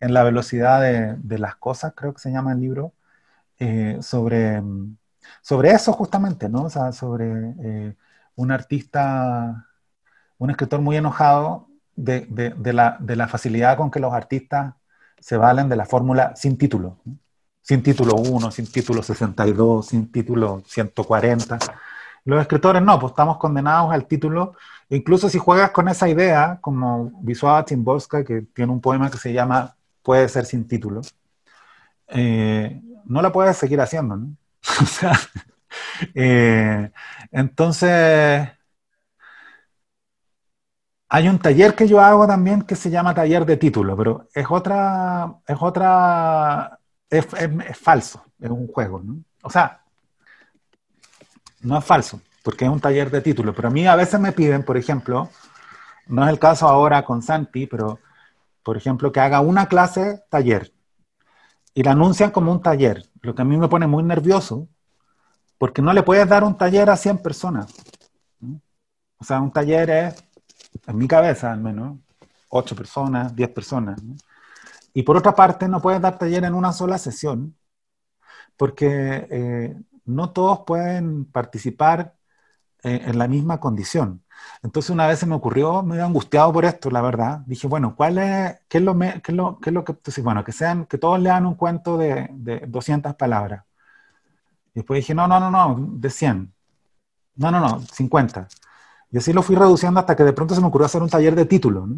en La velocidad de, las cosas, creo que se llama el libro, eh, sobre, sobre eso justamente, ¿no? Sobre eh, un artista, un escritor muy enojado de, de- la, facilidad con que los artistas se valen de la fórmula sin título. Sin título 1, sin título 62, sin título 140. Los escritores no, pues estamos condenados al título. Incluso si juegas con esa idea, como Wisława Szymborska, que tiene un poema que se llama Puede ser sin título, eh, no la puedes seguir haciendo, ¿no? Eh, entonces, hay un taller que yo hago también que se llama taller de título, pero es otra, es otra, es falso, es un juego, ¿no? O sea, no es falso, porque es un taller de título, pero a mí a veces me piden, por ejemplo, no es el caso ahora con Santi, pero por ejemplo, que haga una clase taller y la anuncian como un taller, lo que a mí me pone muy nervioso, porque no le puedes dar un taller a 100 personas. O sea, un taller es, en mi cabeza al menos, 8 personas, 10 personas. Y por otra parte, no puedes dar taller en una sola sesión, porque eh, no todos pueden participar en la misma condición. Entonces una vez se me ocurrió, me había angustiado por esto, la verdad. Dije, bueno, ¿cuál es, qué es lo, me- qué es lo, qué es lo que, bueno, que sean, que todos lean un cuento de, de 200 palabras. Y después dije, no, no, no, no, de 100. No, no, no, 50. Y así lo fui reduciendo hasta que de pronto se me ocurrió hacer un taller de título,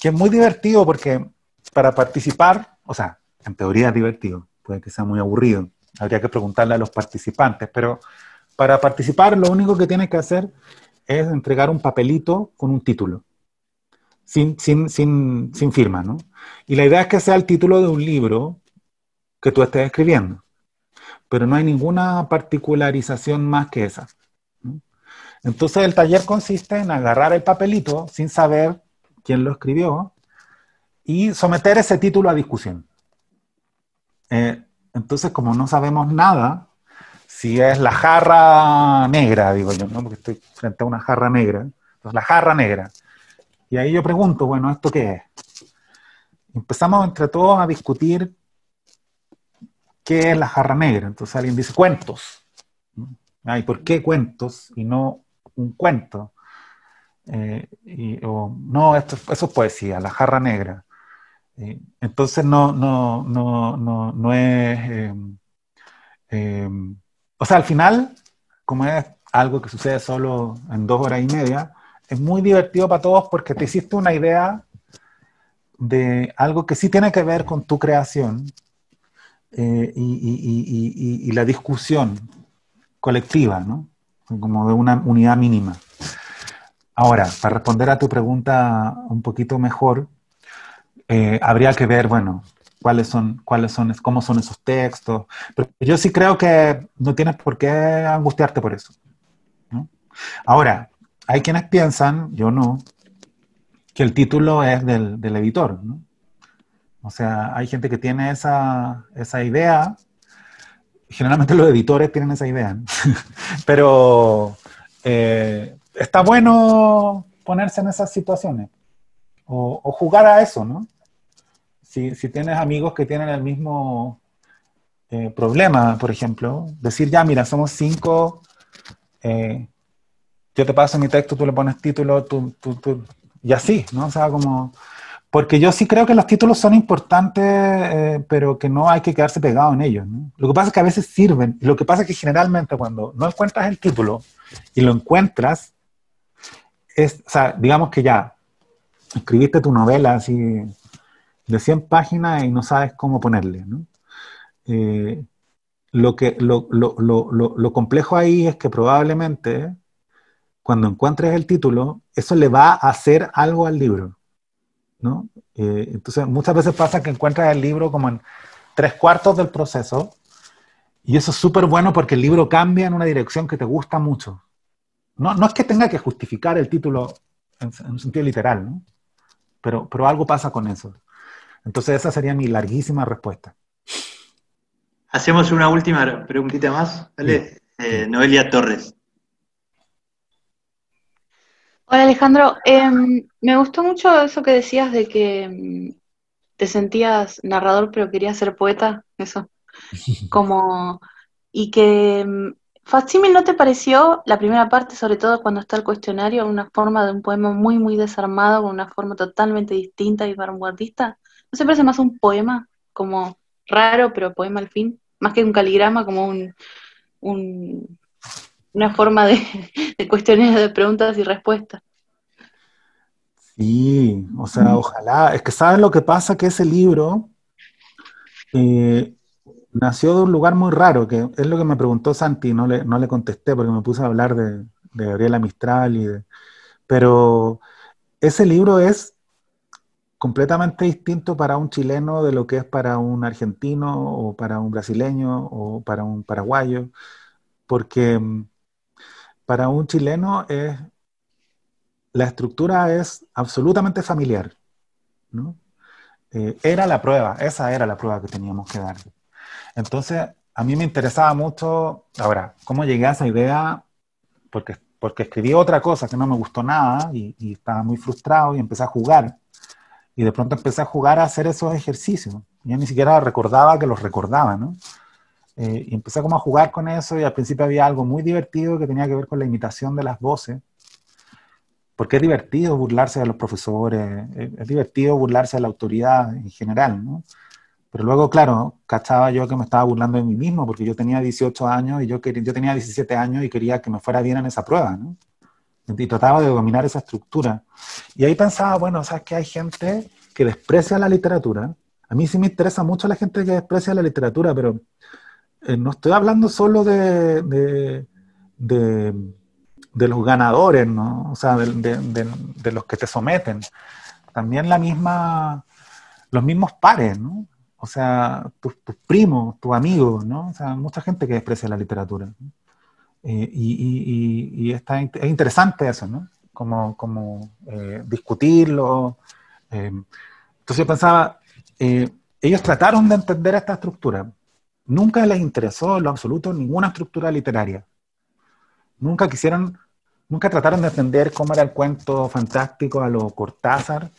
que es muy divertido porque para participar, o sea, en teoría es divertido, puede que sea muy aburrido, habría que preguntarle a los participantes, pero para participar lo único que tienes que hacer es entregar un papelito con un título, sin, sin, sin, sin firma, ¿no? Y la idea es que sea el título de un libro que tú estés escribiendo, pero no hay ninguna particularización más que esa. Entonces el taller consiste en agarrar el papelito sin saber quién lo escribió y someter ese título a discusión. Eh, entonces, como no sabemos nada, si es la jarra negra, digo yo, ¿no? porque estoy frente a una jarra negra, entonces la jarra negra. Y ahí yo pregunto, bueno, ¿esto qué es? Empezamos entre todos a discutir qué es la jarra negra. Entonces alguien dice cuentos. Ay, ¿por qué cuentos y no un cuento? Eh, no, esto, eso es poesía, la jarra negra. Eh, entonces no, no, no, no, no es... eh, o sea, al final, como es algo que sucede solo en dos horas y media, es muy divertido para todos porque te hiciste una idea de algo que sí tiene que ver con tu creación eh, y- y la discusión colectiva, ¿no? Como de una unidad mínima. Ahora, para responder a tu pregunta un poquito mejor, eh, habría que ver, bueno, cuáles son, cuáles son, cómo son esos textos. Pero yo sí creo que no tienes por qué angustiarte por eso. Ahora, hay quienes piensan, yo no, que el título es del, del editor. ¿no? O sea, hay gente que tiene esa, esa idea. Generalmente los editores tienen esa idea. ¿no? Pero eh, está bueno ponerse en esas situaciones o jugar a eso, ¿no? Si, tienes amigos que tienen el mismo eh, problema, por ejemplo, decir ya, mira, somos cinco, eh, yo te paso mi texto, tú le pones título, tú, tú, tú, y así, ¿no? O sea, como... Porque yo sí creo que los títulos son importantes, eh, pero que no hay que quedarse pegado en ellos. ¿no? Lo que pasa es que a veces sirven, lo que pasa es que generalmente cuando no encuentras el título y lo encuentras, es, o sea, digamos que ya escribiste tu novela así de 100 páginas y no sabes cómo ponerle. ¿no? Eh, lo, que, lo, lo, lo, complejo ahí es que probablemente cuando encuentres el título, eso le va a hacer algo al libro. ¿no? Eh, entonces, muchas veces pasa que encuentras el libro como en tres cuartos del proceso, y eso es súper bueno porque el libro cambia en una dirección que te gusta mucho. No, no es que tenga que justificar el título en, en un sentido literal, ¿no? pero, pero algo pasa con eso. Entonces, esa sería mi larguísima respuesta. Hacemos una última preguntita más, ¿vale? Eh, Noelia Torres. Hola Alejandro, Em, me gustó mucho eso que decías de que em, te sentías narrador pero querías ser poeta, eso. Como, y que em, Facsímil, ¿no te pareció la primera parte, sobre todo cuando está el cuestionario, una forma de un poema muy, muy desarmado, con una forma totalmente distinta y vanguardista? ¿No se parece más un poema, como raro, pero poema al fin? Más que un caligrama, como un, un una forma de, de cuestiones de preguntas y respuestas. Sí, o sea, ojalá. Es que sabes lo que pasa, que ese libro eh, nació de un lugar muy raro, que es lo que me preguntó Santi, no le, no le contesté porque me puse a hablar de, Gabriela Mistral y de... Pero ese libro es completamente distinto para un chileno de lo que es para un argentino o para un brasileño o para un paraguayo, porque mm, para un chileno es, la estructura es absolutamente familiar. ¿no? Eh, era la prueba, esa era la prueba que teníamos que dar. Entonces, a mí me interesaba mucho, ahora, cómo llegué a esa idea, porque, porque escribí otra cosa que no me gustó nada y, estaba muy frustrado y empecé a jugar. Y de pronto empecé a jugar a hacer esos ejercicios. Yo ni siquiera recordaba que los recordaba, ¿no? Eh, y empecé como a jugar con eso y al principio había algo muy divertido que tenía que ver con la imitación de las voces. Porque es divertido burlarse de los profesores, es divertido burlarse de la autoridad en general, ¿no? Pero luego, claro, cachaba yo que me estaba burlando de mí mismo, porque yo tenía 18 años y yo, quería, yo tenía 17 años y quería que me fuera bien en esa prueba, ¿no? Y trataba de dominar esa estructura. Y ahí pensaba, bueno, sabes que hay gente que desprecia la literatura. A mí sí me interesa mucho la gente que desprecia la literatura, pero eh, no estoy hablando solo de, de, de, los ganadores, ¿no? O sea, de, los que te someten. También la misma, los mismos pares, ¿no? o sea, tus, primos, tus amigos, ¿no? O sea, mucha gente que desprecia la literatura. Eh, y, y, está, es interesante eso, ¿no? Como, como eh, discutirlo. Eh, entonces yo pensaba, ellos trataron de entender esta estructura. Nunca les interesó en lo absoluto ninguna estructura literaria. Nunca quisieron, nunca trataron de entender cómo era el cuento fantástico a lo Cortázar,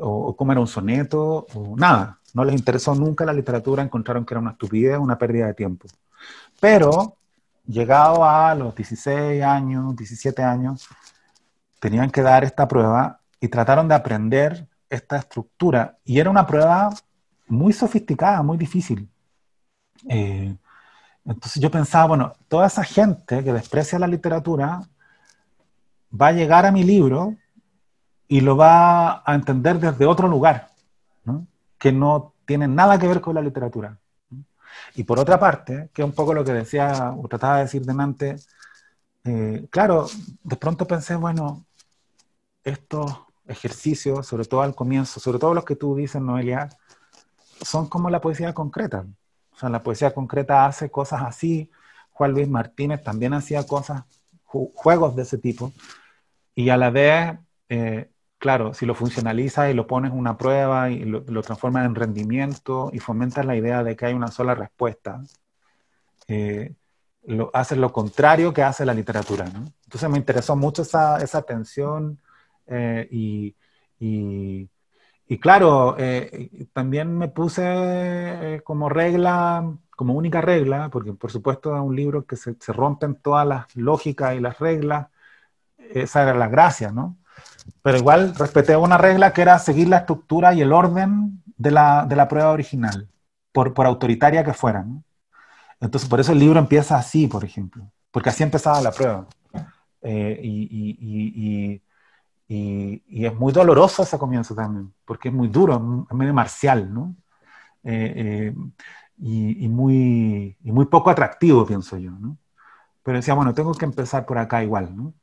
o, o, cómo era un soneto, o nada no les interesó nunca la literatura, encontraron que era una estupidez, una pérdida de tiempo. Pero, llegado a los 16 años, 17 años, tenían que dar esta prueba y trataron de aprender esta estructura. Y era una prueba muy sofisticada, muy difícil. Eh, entonces yo pensaba, bueno, toda esa gente que desprecia la literatura va a llegar a mi libro y lo va a entender desde otro lugar. que no tienen nada que ver con la literatura. Y por otra parte, que es un poco lo que decía o trataba de decir delante, eh, claro, de pronto pensé, bueno, estos ejercicios, sobre todo al comienzo, sobre todo los que tú dices, Noelia, son como la poesía concreta. O sea, la poesía concreta hace cosas así. Juan Luis Martínez también hacía cosas, juegos de ese tipo. Y a la vez eh, claro, si lo funcionalizas y lo pones una prueba y lo, transformas en rendimiento y fomentas la idea de que hay una sola respuesta, eh, lo, haces lo contrario que hace la literatura. Entonces me interesó mucho esa, esa tensión eh, y, y, claro, eh, también me puse como regla, como única regla, porque por supuesto es un libro que se, se rompen todas las lógicas y las reglas, esa era la gracia, ¿no? Pero igual respeté una regla que era seguir la estructura y el orden de la, de la prueba original, por, por, autoritaria que fuera. Entonces, por eso el libro empieza así, por ejemplo, porque así empezaba la prueba. Eh, y, y, y, y, es muy doloroso ese comienzo también, porque es muy duro, es medio marcial, ¿no? Eh, eh, y, muy, y muy poco atractivo, pienso yo, ¿no? Pero decía, bueno, tengo que empezar por acá igual, ¿no?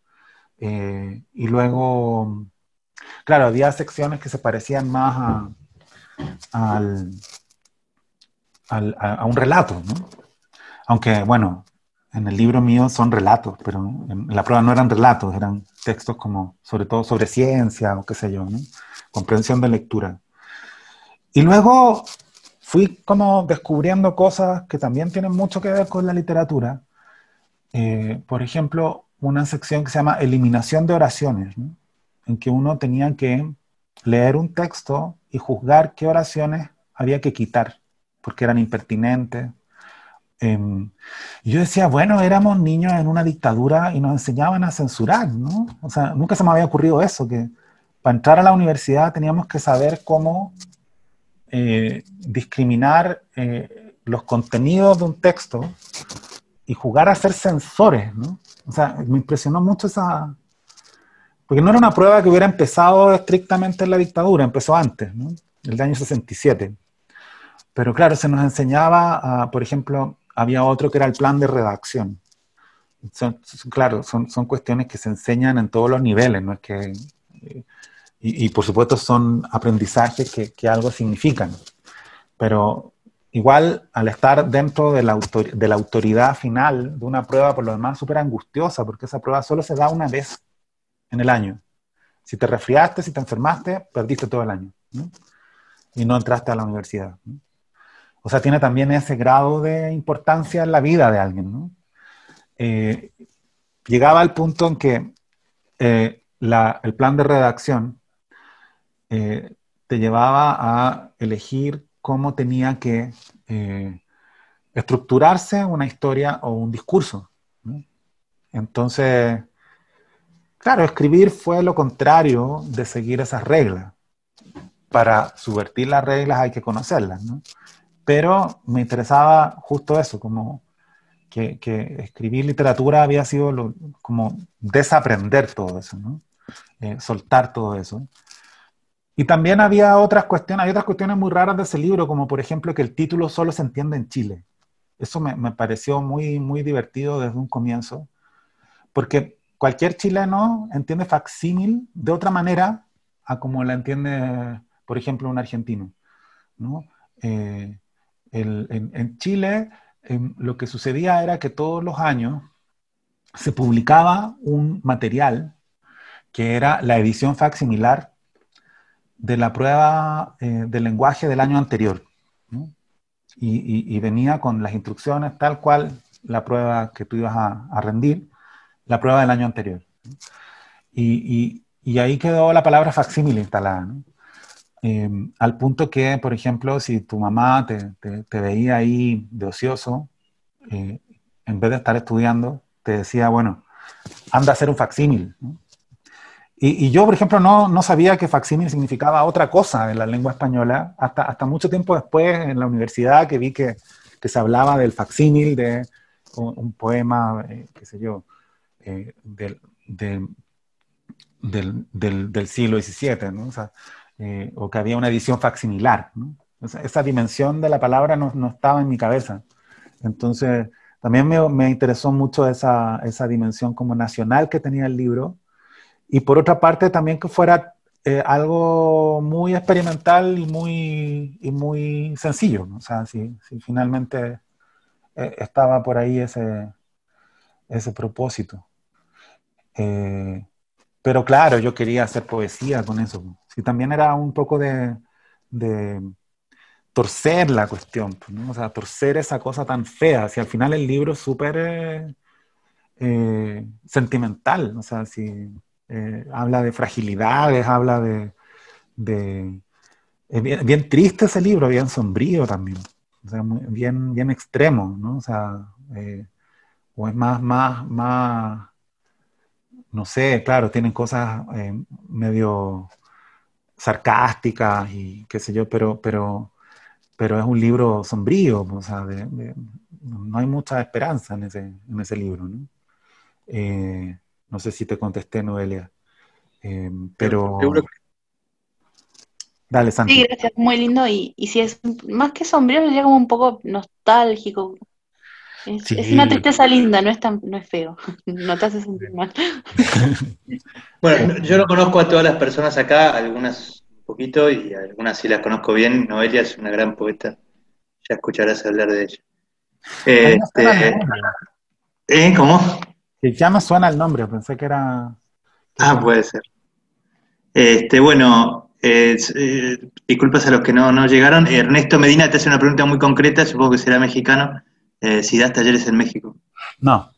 Eh, y luego, claro, había secciones que se parecían más a, a, un relato, ¿no? Aunque, bueno, en el libro mío son relatos, pero en la prueba no eran relatos, eran textos como, sobre todo sobre ciencia o qué sé yo, ¿no? Comprensión de lectura. Y luego fui como descubriendo cosas que también tienen mucho que ver con la literatura. Eh, por ejemplo, una sección que se llama Eliminación de oraciones, en que uno tenía que leer un texto y juzgar qué oraciones había que quitar, porque eran impertinentes, em, yo decía, bueno, éramos niños en una dictadura y nos enseñaban a censurar, ¿no? O sea, nunca se me había ocurrido eso, que para entrar a la universidad teníamos que saber cómo eh, discriminar eh, los contenidos de un texto y jugar a ser censores, ¿no? O sea, me impresionó mucho esa... Porque no era una prueba que hubiera empezado estrictamente en la dictadura, empezó antes, ¿no? El año 67. Pero claro, se nos enseñaba, por ejemplo, había otro que era el plan de redacción. claro, son, son, cuestiones que se enseñan en todos los niveles, no es que... Eh, y, por supuesto son aprendizajes que, que, algo significan. Pero igual al estar dentro de la, de la autoridad final de una prueba, por lo demás, súper angustiosa, porque esa prueba solo se da una vez en el año. Si te resfriaste, si te enfermaste, perdiste todo el año. Y no entraste a la universidad. O sea, tiene también ese grado de importancia en la vida de alguien. Eh, llegaba al punto en que eh, el plan de redacción eh, te llevaba a elegir cómo tenía que estructurarse una historia o un discurso. Entonces, claro, escribir fue lo contrario de seguir esas reglas. Para subvertir las reglas hay que conocerlas, ¿no? pero me interesaba justo eso, como que, escribir literatura había sido como desaprender todo eso, ¿no? Eh, soltar todo eso. Y también había otras cuestiones, hay otras cuestiones muy raras de ese libro, como por ejemplo que el título solo se entiende en Chile. Eso me, me pareció muy, muy divertido desde un comienzo, porque cualquier chileno entiende facsímil de otra manera a como la entiende, por ejemplo, un argentino. ¿no? Eh, en, Chile em, lo que sucedía era que todos los años se publicaba un material que era la edición facsimilar de la prueba eh, del lenguaje del año anterior. Y, venía con las instrucciones tal cual la prueba que tú ibas a, rendir, la prueba del año anterior. Y, ahí quedó la palabra facsímil instalada. Em, al punto que, por ejemplo, si tu mamá te, te, veía ahí de ocioso, eh, en vez de estar estudiando, te decía, bueno, anda a hacer un facsímil. Y, y, yo, por ejemplo, no, no sabía que facsímil significaba otra cosa en la lengua española, hasta, hasta mucho tiempo después en la universidad que vi que, que se hablaba del facsímil de un, poema, eh, qué sé yo, eh, del, del, del, del, siglo XVII, ¿no? O sea, eh, o que había una edición facsimilar. ¿no? esa dimensión de la palabra no, no, estaba en mi cabeza. Entonces, también me, me interesó mucho esa, esa, dimensión como nacional que tenía el libro. Y por otra parte, también que fuera eh, algo muy experimental y muy, y muy sencillo. ¿no? O sea, si, si finalmente eh, estaba por ahí ese, ese propósito. pero claro, yo quería hacer poesía con eso. Sí, también era un poco de, torcer la cuestión, pues, o sea, torcer esa cosa tan fea. Si al final el libro es súper eh, eh, sentimental, o sea, si eh, habla de fragilidades, habla de... bien, triste ese libro, bien sombrío también, o sea, bien, bien extremo, ¿no? O sea, o es más, más, más, no sé, claro, tienen cosas medio sarcásticas y qué sé yo, pero, pero, pero es un libro sombrío, o sea, no hay mucha esperanza en ese, en ese libro, ¿no? Eh, no sé si te contesté, Noelia, eh, pero... Dale, Santi. Sí, gracias, muy lindo y, y si es más que sombrío, sería como un poco nostálgico, es, una tristeza linda, no es, tan, no es feo, no te hace sentir mal. bueno, yo no conozco a todas las personas acá, algunas un poquito y algunas sí las conozco bien. Noelia es una gran poeta, ya escucharás hablar de ella. Este, ¿eh? ¿Cómo? Ya me suena el nombre, pensé que era... Ah, puede ser. Este, bueno, eh, disculpas a los que no, no llegaron. Ernesto Medina te hace una pregunta muy concreta, supongo que será mexicano eh, si das talleres en México. No,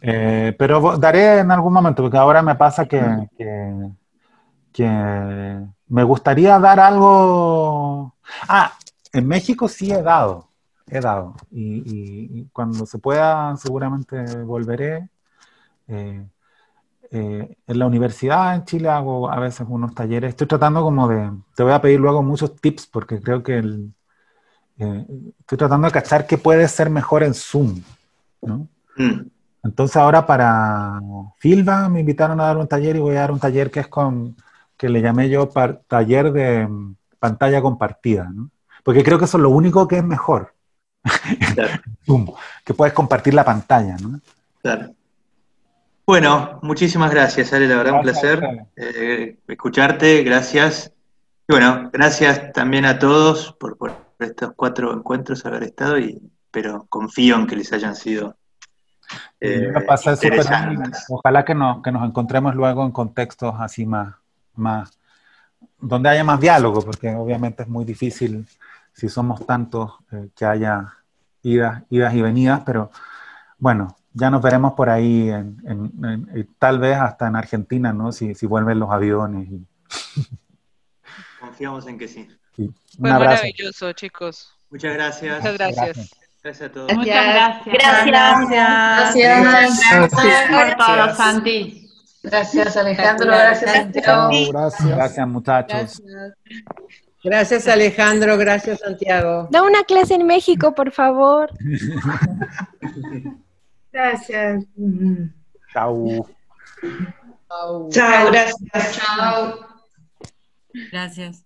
eh, pero daré en algún momento, porque ahora me pasa que, que, me gustaría dar algo... Ah, en México sí he dado, he dado. Y, y- y cuando se pueda, seguramente volveré. Eh, eh, en la universidad en Chile hago a veces unos talleres. Estoy tratando como de, te voy a pedir luego muchos tips porque creo que el, eh, estoy tratando de cachar qué puede ser mejor en Zoom. ¿no? Mm, Entonces ahora para Filba me invitaron a dar un taller y voy a dar un taller que es con, que le llamé yo par- taller de mm, pantalla compartida, ¿no? Porque creo que eso es lo único que es mejor, claro, Zoom, que puedes compartir la pantalla, ¿no? claro. Bueno, muchísimas gracias, Ale, la verdad, un Gracias placer eh, escucharte, gracias. Y bueno, gracias también a todos por, por estos cuatro encuentros haber estado, y, pero confío en que les hayan sido eh. Ojalá que nos, que nos encontremos luego en contextos así más, más, donde haya más diálogo, porque obviamente es muy difícil si somos tantos eh, que haya idas, idas y venidas, pero bueno, ya nos veremos por ahí, en, en- en- y tal vez hasta en Argentina, ¿no? Si, si vuelven los aviones. y- Confiamos en que sí. un Fue abrazo. maravilloso, chicos. Muchas gracias. Muchas gracias. Gracias. Gracias a todos. Muchas gracias. Gracias. Gracias por todo, Santi. Gracias Alejandro, gracias Santiago. Gracias. Gracias, muchachos. Gracias Alejandro, gracias Santiago. Da una clase en México, por favor. Gracias. Chao. Chao, gracias. Gracias.